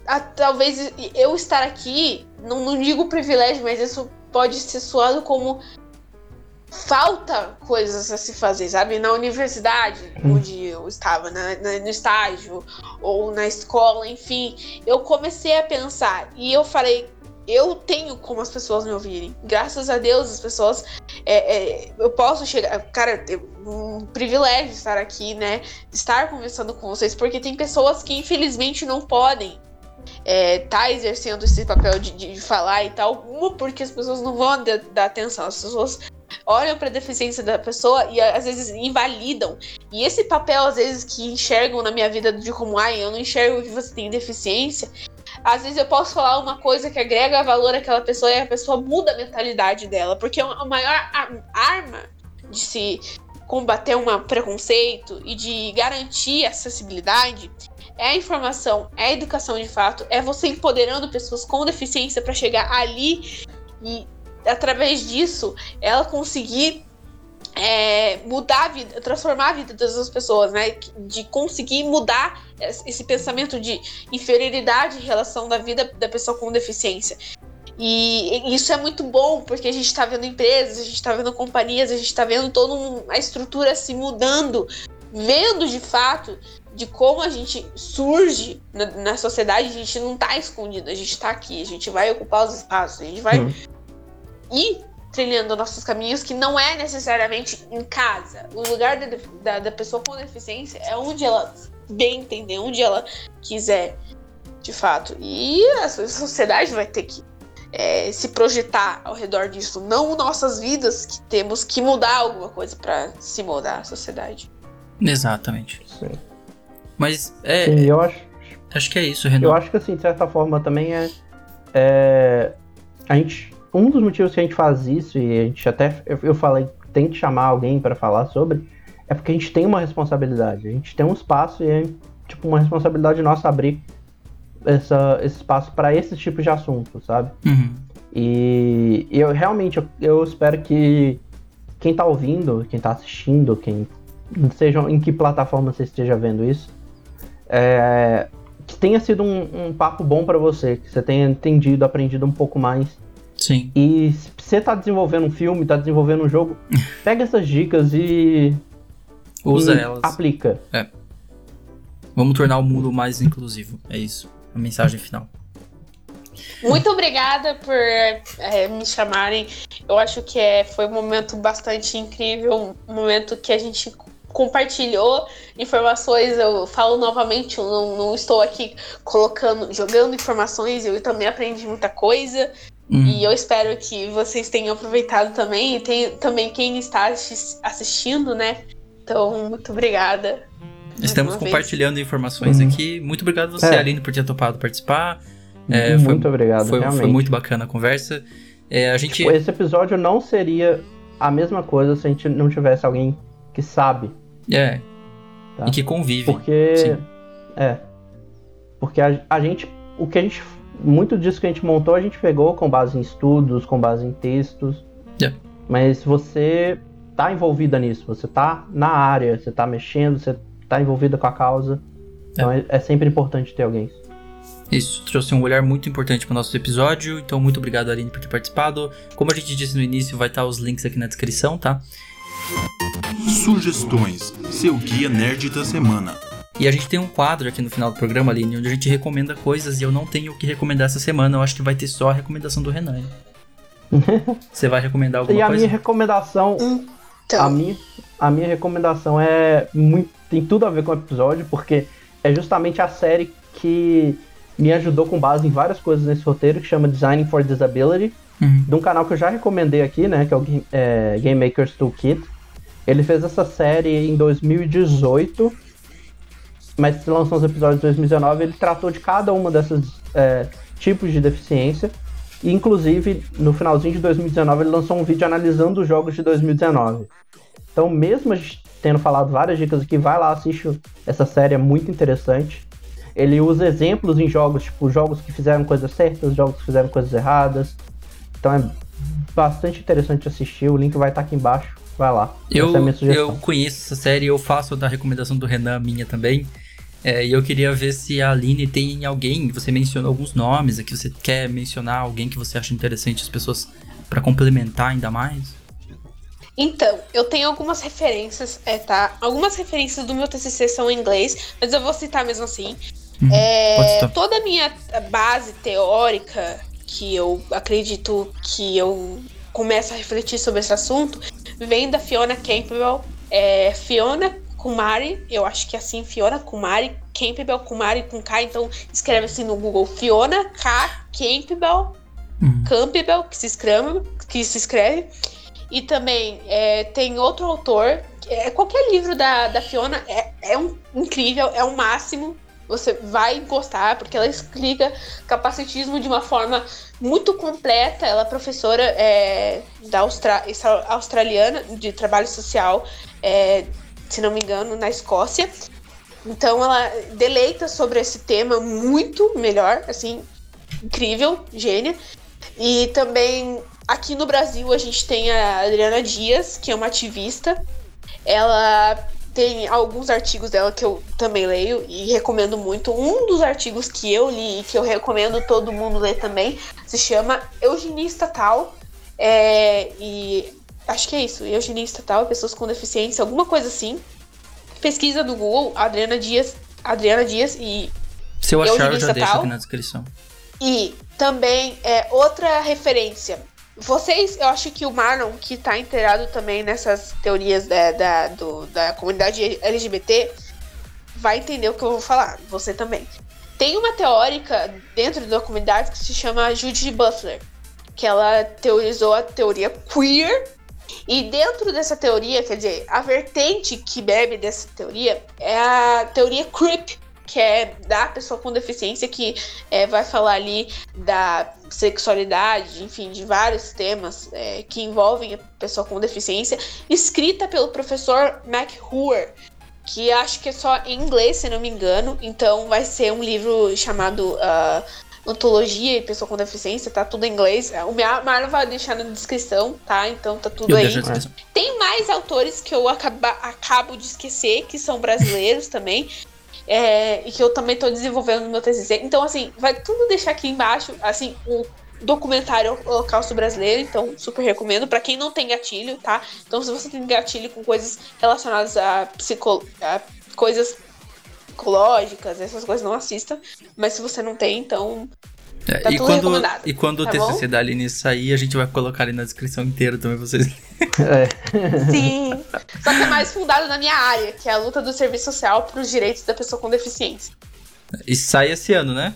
a- talvez eu estar aqui, não, não digo privilégio, mas isso pode ser soado como falta coisas a se fazer, sabe? Na universidade, Hum. onde eu estava, na- na- no estágio, ou na escola, enfim, eu comecei a pensar e eu falei. Eu tenho como as pessoas me ouvirem. Graças a Deus, as pessoas. é, é, eu posso chegar. Cara, é um privilégio estar aqui, né? Estar conversando com vocês, porque tem pessoas que infelizmente não podem é, tá exercendo esse papel de, de falar e tal. Porque as pessoas não vão dar, atenção. As pessoas olham pra deficiência da pessoa e às vezes invalidam. E esse papel, às vezes, que enxergam na minha vida de como, ai, eu não enxergo que você tem deficiência. Às vezes eu posso falar uma coisa que agrega valor àquela pessoa e a pessoa muda a mentalidade dela. Porque a maior a- arma de se combater um preconceito e de garantir acessibilidade é a informação, é a educação de fato, é você empoderando pessoas com deficiência para chegar ali e através disso ela conseguir é, mudar a vida, transformar a vida das pessoas, né? De conseguir mudar esse pensamento de inferioridade em relação da vida da pessoa com deficiência. E isso é muito bom, porque a gente está vendo empresas, a gente está vendo companhias, a gente está vendo toda uma estrutura se mudando, vendo de fato de como a gente surge na, na sociedade, a gente não tá escondido, a gente tá aqui, a gente vai ocupar os espaços, a gente vai Hum. ir trilhando nossos caminhos, que não é necessariamente em casa. O lugar da, da, da pessoa com deficiência é onde ela bem entender, onde ela quiser, de fato. E a sociedade vai ter que é, se projetar ao redor disso, não nossas vidas que temos que mudar alguma coisa para se mudar a sociedade. Exatamente. Sim. Mas é, Sim, eu acho, acho que é isso, Renan. eu acho que assim, de certa forma também é, é, a gente um dos motivos que a gente faz isso e a gente até eu, eu falei tem que chamar alguém para falar sobre é porque a gente tem uma responsabilidade, a gente tem um espaço e é tipo uma responsabilidade nossa abrir essa, esse espaço para esse tipo de assunto, sabe? Uhum. E eu realmente eu, eu espero que quem tá ouvindo, quem tá assistindo, quem seja em que plataforma você esteja vendo isso, é, que tenha sido um, um papo bom para você, que você tenha entendido, aprendido um pouco mais. Sim. E se você tá desenvolvendo um filme, tá desenvolvendo um jogo, *laughs* pega essas dicas e, Usa e elas. aplica. Vamos tornar o mundo mais inclusivo. É isso. A mensagem final. Muito obrigada por é, me chamarem. Eu acho que é, foi um momento bastante incrível, um momento que a gente compartilhou informações. Eu falo novamente, eu não, não estou aqui colocando, jogando informações, eu também aprendi muita coisa. Hum. E eu espero que vocês tenham aproveitado também. E tem também quem está assis- assistindo, né? Então, muito obrigada. Estamos uma vez. compartilhando informações Uhum. aqui. Muito obrigado você, É. Aline, por ter topado participar. É, foi- Muito obrigado, Foi, realmente. foi muito bacana a conversa. É, a gente. Tipo, esse episódio não seria a mesma coisa se a gente não tivesse alguém que sabe. É. Tá. E que convive. Porque. Sim. É. Porque a, a gente. O que a gente. Muito disso que a gente montou, a gente pegou com base em estudos, com base em textos. É. Mas você tá envolvida nisso, você tá na área, você tá mexendo, você tá envolvida com a causa. Então é, é sempre importante ter alguém. Isso trouxe um olhar muito importante para o nosso episódio. Então, muito obrigado, Aline, por ter participado. Como a gente disse no início, vai estar os links aqui na descrição, tá? Sugestões, seu guia nerd da semana. E a gente tem um quadro aqui no final do programa, Aline, onde a gente recomenda coisas e eu não tenho o que recomendar essa semana. Eu acho que vai ter só a recomendação do Renan. *laughs* Você vai recomendar alguma E a coisa? minha recomendação Então, A minha, a minha recomendação é muito, tem tudo a ver com o episódio, porque é justamente a série que me ajudou com base em várias coisas nesse roteiro, que chama Designing for Disability, Uhum. de um canal que eu já recomendei aqui, né, que é o Game, é, Game Maker's Toolkit. Ele fez essa série em 2018, mas se lançou os episódios em 2019, ele tratou de cada uma dessas é, tipos de deficiência. E, inclusive, no finalzinho de 2019, ele lançou um vídeo analisando os jogos de 2019. Então, mesmo tendo falado várias dicas aqui, vai lá, assiste essa série, é muito interessante. Ele usa exemplos em jogos, tipo, jogos que fizeram coisas certas, jogos que fizeram coisas erradas. Então é bastante interessante assistir, o link vai estar aqui embaixo, vai lá. Eu, essa é a minha sugestão. eu conheço essa série, eu faço da recomendação do Renan, minha também. É, e eu queria ver se a Aline tem alguém, você mencionou alguns nomes aqui, você quer mencionar alguém que você acha interessante as pessoas pra complementar ainda mais? Então, eu tenho algumas referências, é, tá? Algumas referências do meu TCC são em inglês, mas eu vou citar mesmo assim. Uhum, É, toda a minha base teórica, que eu acredito que eu começo a refletir sobre esse assunto, vem da Fiona Campbell. É, Fiona Kumari, eu acho que é assim, Fiona Kumari, Campbell Kumari com K, então escreve assim no Google, Fiona K. Campbell, Uhum. Campbell, que se escreve, que se escreve. E também é, tem outro autor. É, qualquer livro da, da Fiona é, é um, incrível, é o máximo. Você vai gostar, porque ela explica capacitismo de uma forma muito completa. Ela é professora é, da Austra australiana de trabalho social, é, se não me engano, na Escócia. Então ela deleita sobre esse tema muito melhor, assim, incrível, gênia. E também aqui no Brasil a gente tem a Adriana Dias, que é uma ativista. Ela tem alguns artigos dela que eu também leio e recomendo muito. Um dos artigos que eu li e que eu recomendo todo mundo ler também se chama Eugenia Estatal. É, e acho que é isso, Eugenia Estatal, pessoas com deficiência, alguma coisa assim. Pesquisa do Google, Adriana Dias, Adriana Dias e Se eu achar, eu já deixo aqui na descrição. E também é outra referência. Vocês, eu acho que o Marlon, que tá inteirado também nessas teorias da, da, do- da comunidade LGBT, vai entender o que eu vou falar. Você também. Tem uma teórica dentro da comunidade que se chama Judy Butler, que ela teorizou a teoria queer. E dentro dessa teoria, quer dizer, a vertente que bebe dessa teoria é a teoria creep, que é da pessoa com deficiência que é, vai falar ali da sexualidade, enfim, de vários temas é, que envolvem a pessoa com deficiência, escrita pelo professor McHugh, que acho que é só em inglês, se não me engano. Então vai ser um livro chamado ah, Ontologia e Pessoa com Deficiência, tá tudo em inglês. O Mar- Marlon vai deixar na descrição, tá? Então tá tudo Eu aí. Tem mais autores que eu acaba- acabo de esquecer, que são brasileiros também. É, e que eu também tô desenvolvendo no meu TCC. Então, assim, vai tudo deixar aqui embaixo, assim, o documentário Holocausto Brasileiro, então super recomendo pra quem não tem gatilho, tá? Então, se você tem gatilho com coisas relacionadas a, psico, a coisas psicológicas, essas coisas não assista, mas se você não tem, então É, Tá e, tudo quando, e quando tá o TCC bom? da Aline sair, a gente vai colocar ali na descrição inteira também vocês. *laughs* É. Sim. Só que é mais fundado na minha área, que é a luta do serviço social para os direitos da pessoa com deficiência. E sai esse ano, né?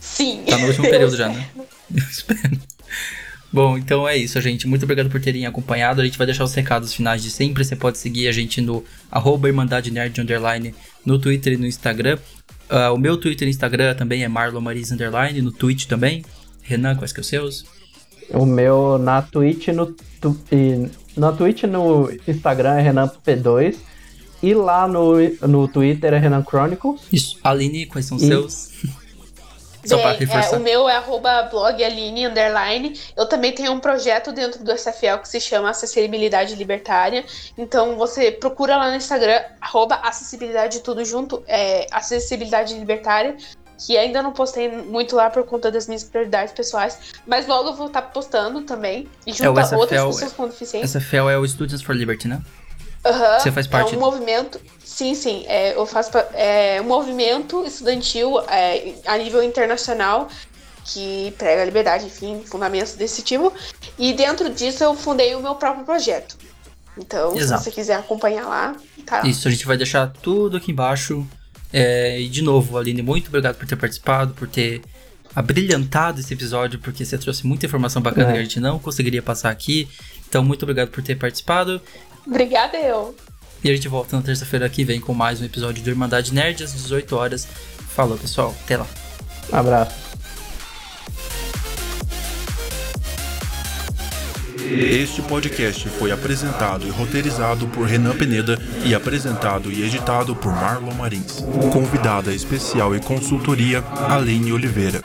Sim. Tá no último *laughs* período já, né? *laughs* Eu espero. Bom, então é isso, gente. Muito obrigado por terem acompanhado. A gente vai deixar os recados finais de sempre. Você pode seguir a gente no arroba Irmandade Nerd Underline no Twitter e no Instagram. Ah, o meu Twitter e Instagram também é Marlon Maris Underline, no Twitch também. Renan, quais que é os seus? O meu na Twitch no tu, na Twitch no Instagram é Renan P2 e lá no, no Twitter é Renan Chronicles. Isso. Aline, quais são os E- seus? Só pra é, reforçar. o meu é arroba blog Aline underline. Eu também tenho um projeto dentro do SFL que se chama Acessibilidade Libertária. Então você procura lá no Instagram, arroba acessibilidade tudo junto, é, acessibilidade libertária. Que ainda não postei muito lá por conta das minhas prioridades pessoais. Mas logo eu vou estar postando também. E É, junto a SFL outras pessoas com deficiência. SFL é o Students for Liberty, né? Aham, Você faz parte- É um movimento. Sim, sim. É, eu faço é um movimento estudantil é, a nível internacional que prega a liberdade, enfim, fundamentos desse tipo. E dentro disso eu fundei o meu próprio projeto. Então, Exato. se você quiser acompanhar lá, tá. Isso, a gente vai deixar tudo aqui embaixo. É, e de novo, Aline, muito obrigado por ter participado, por ter abrilhantado esse episódio, porque você trouxe muita informação bacana É. que a gente não conseguiria passar aqui. Então, muito obrigado por ter participado. Obrigada, eu. E a gente volta na terça-feira que vem com mais um episódio do Irmandade Nerd às 18 horas. Falou, pessoal. Até lá. Abraço. Este podcast foi apresentado e roteirizado por Renan Peneda e apresentado e editado por Marlon Marins. Convidada especial e consultoria, Aline Oliveira.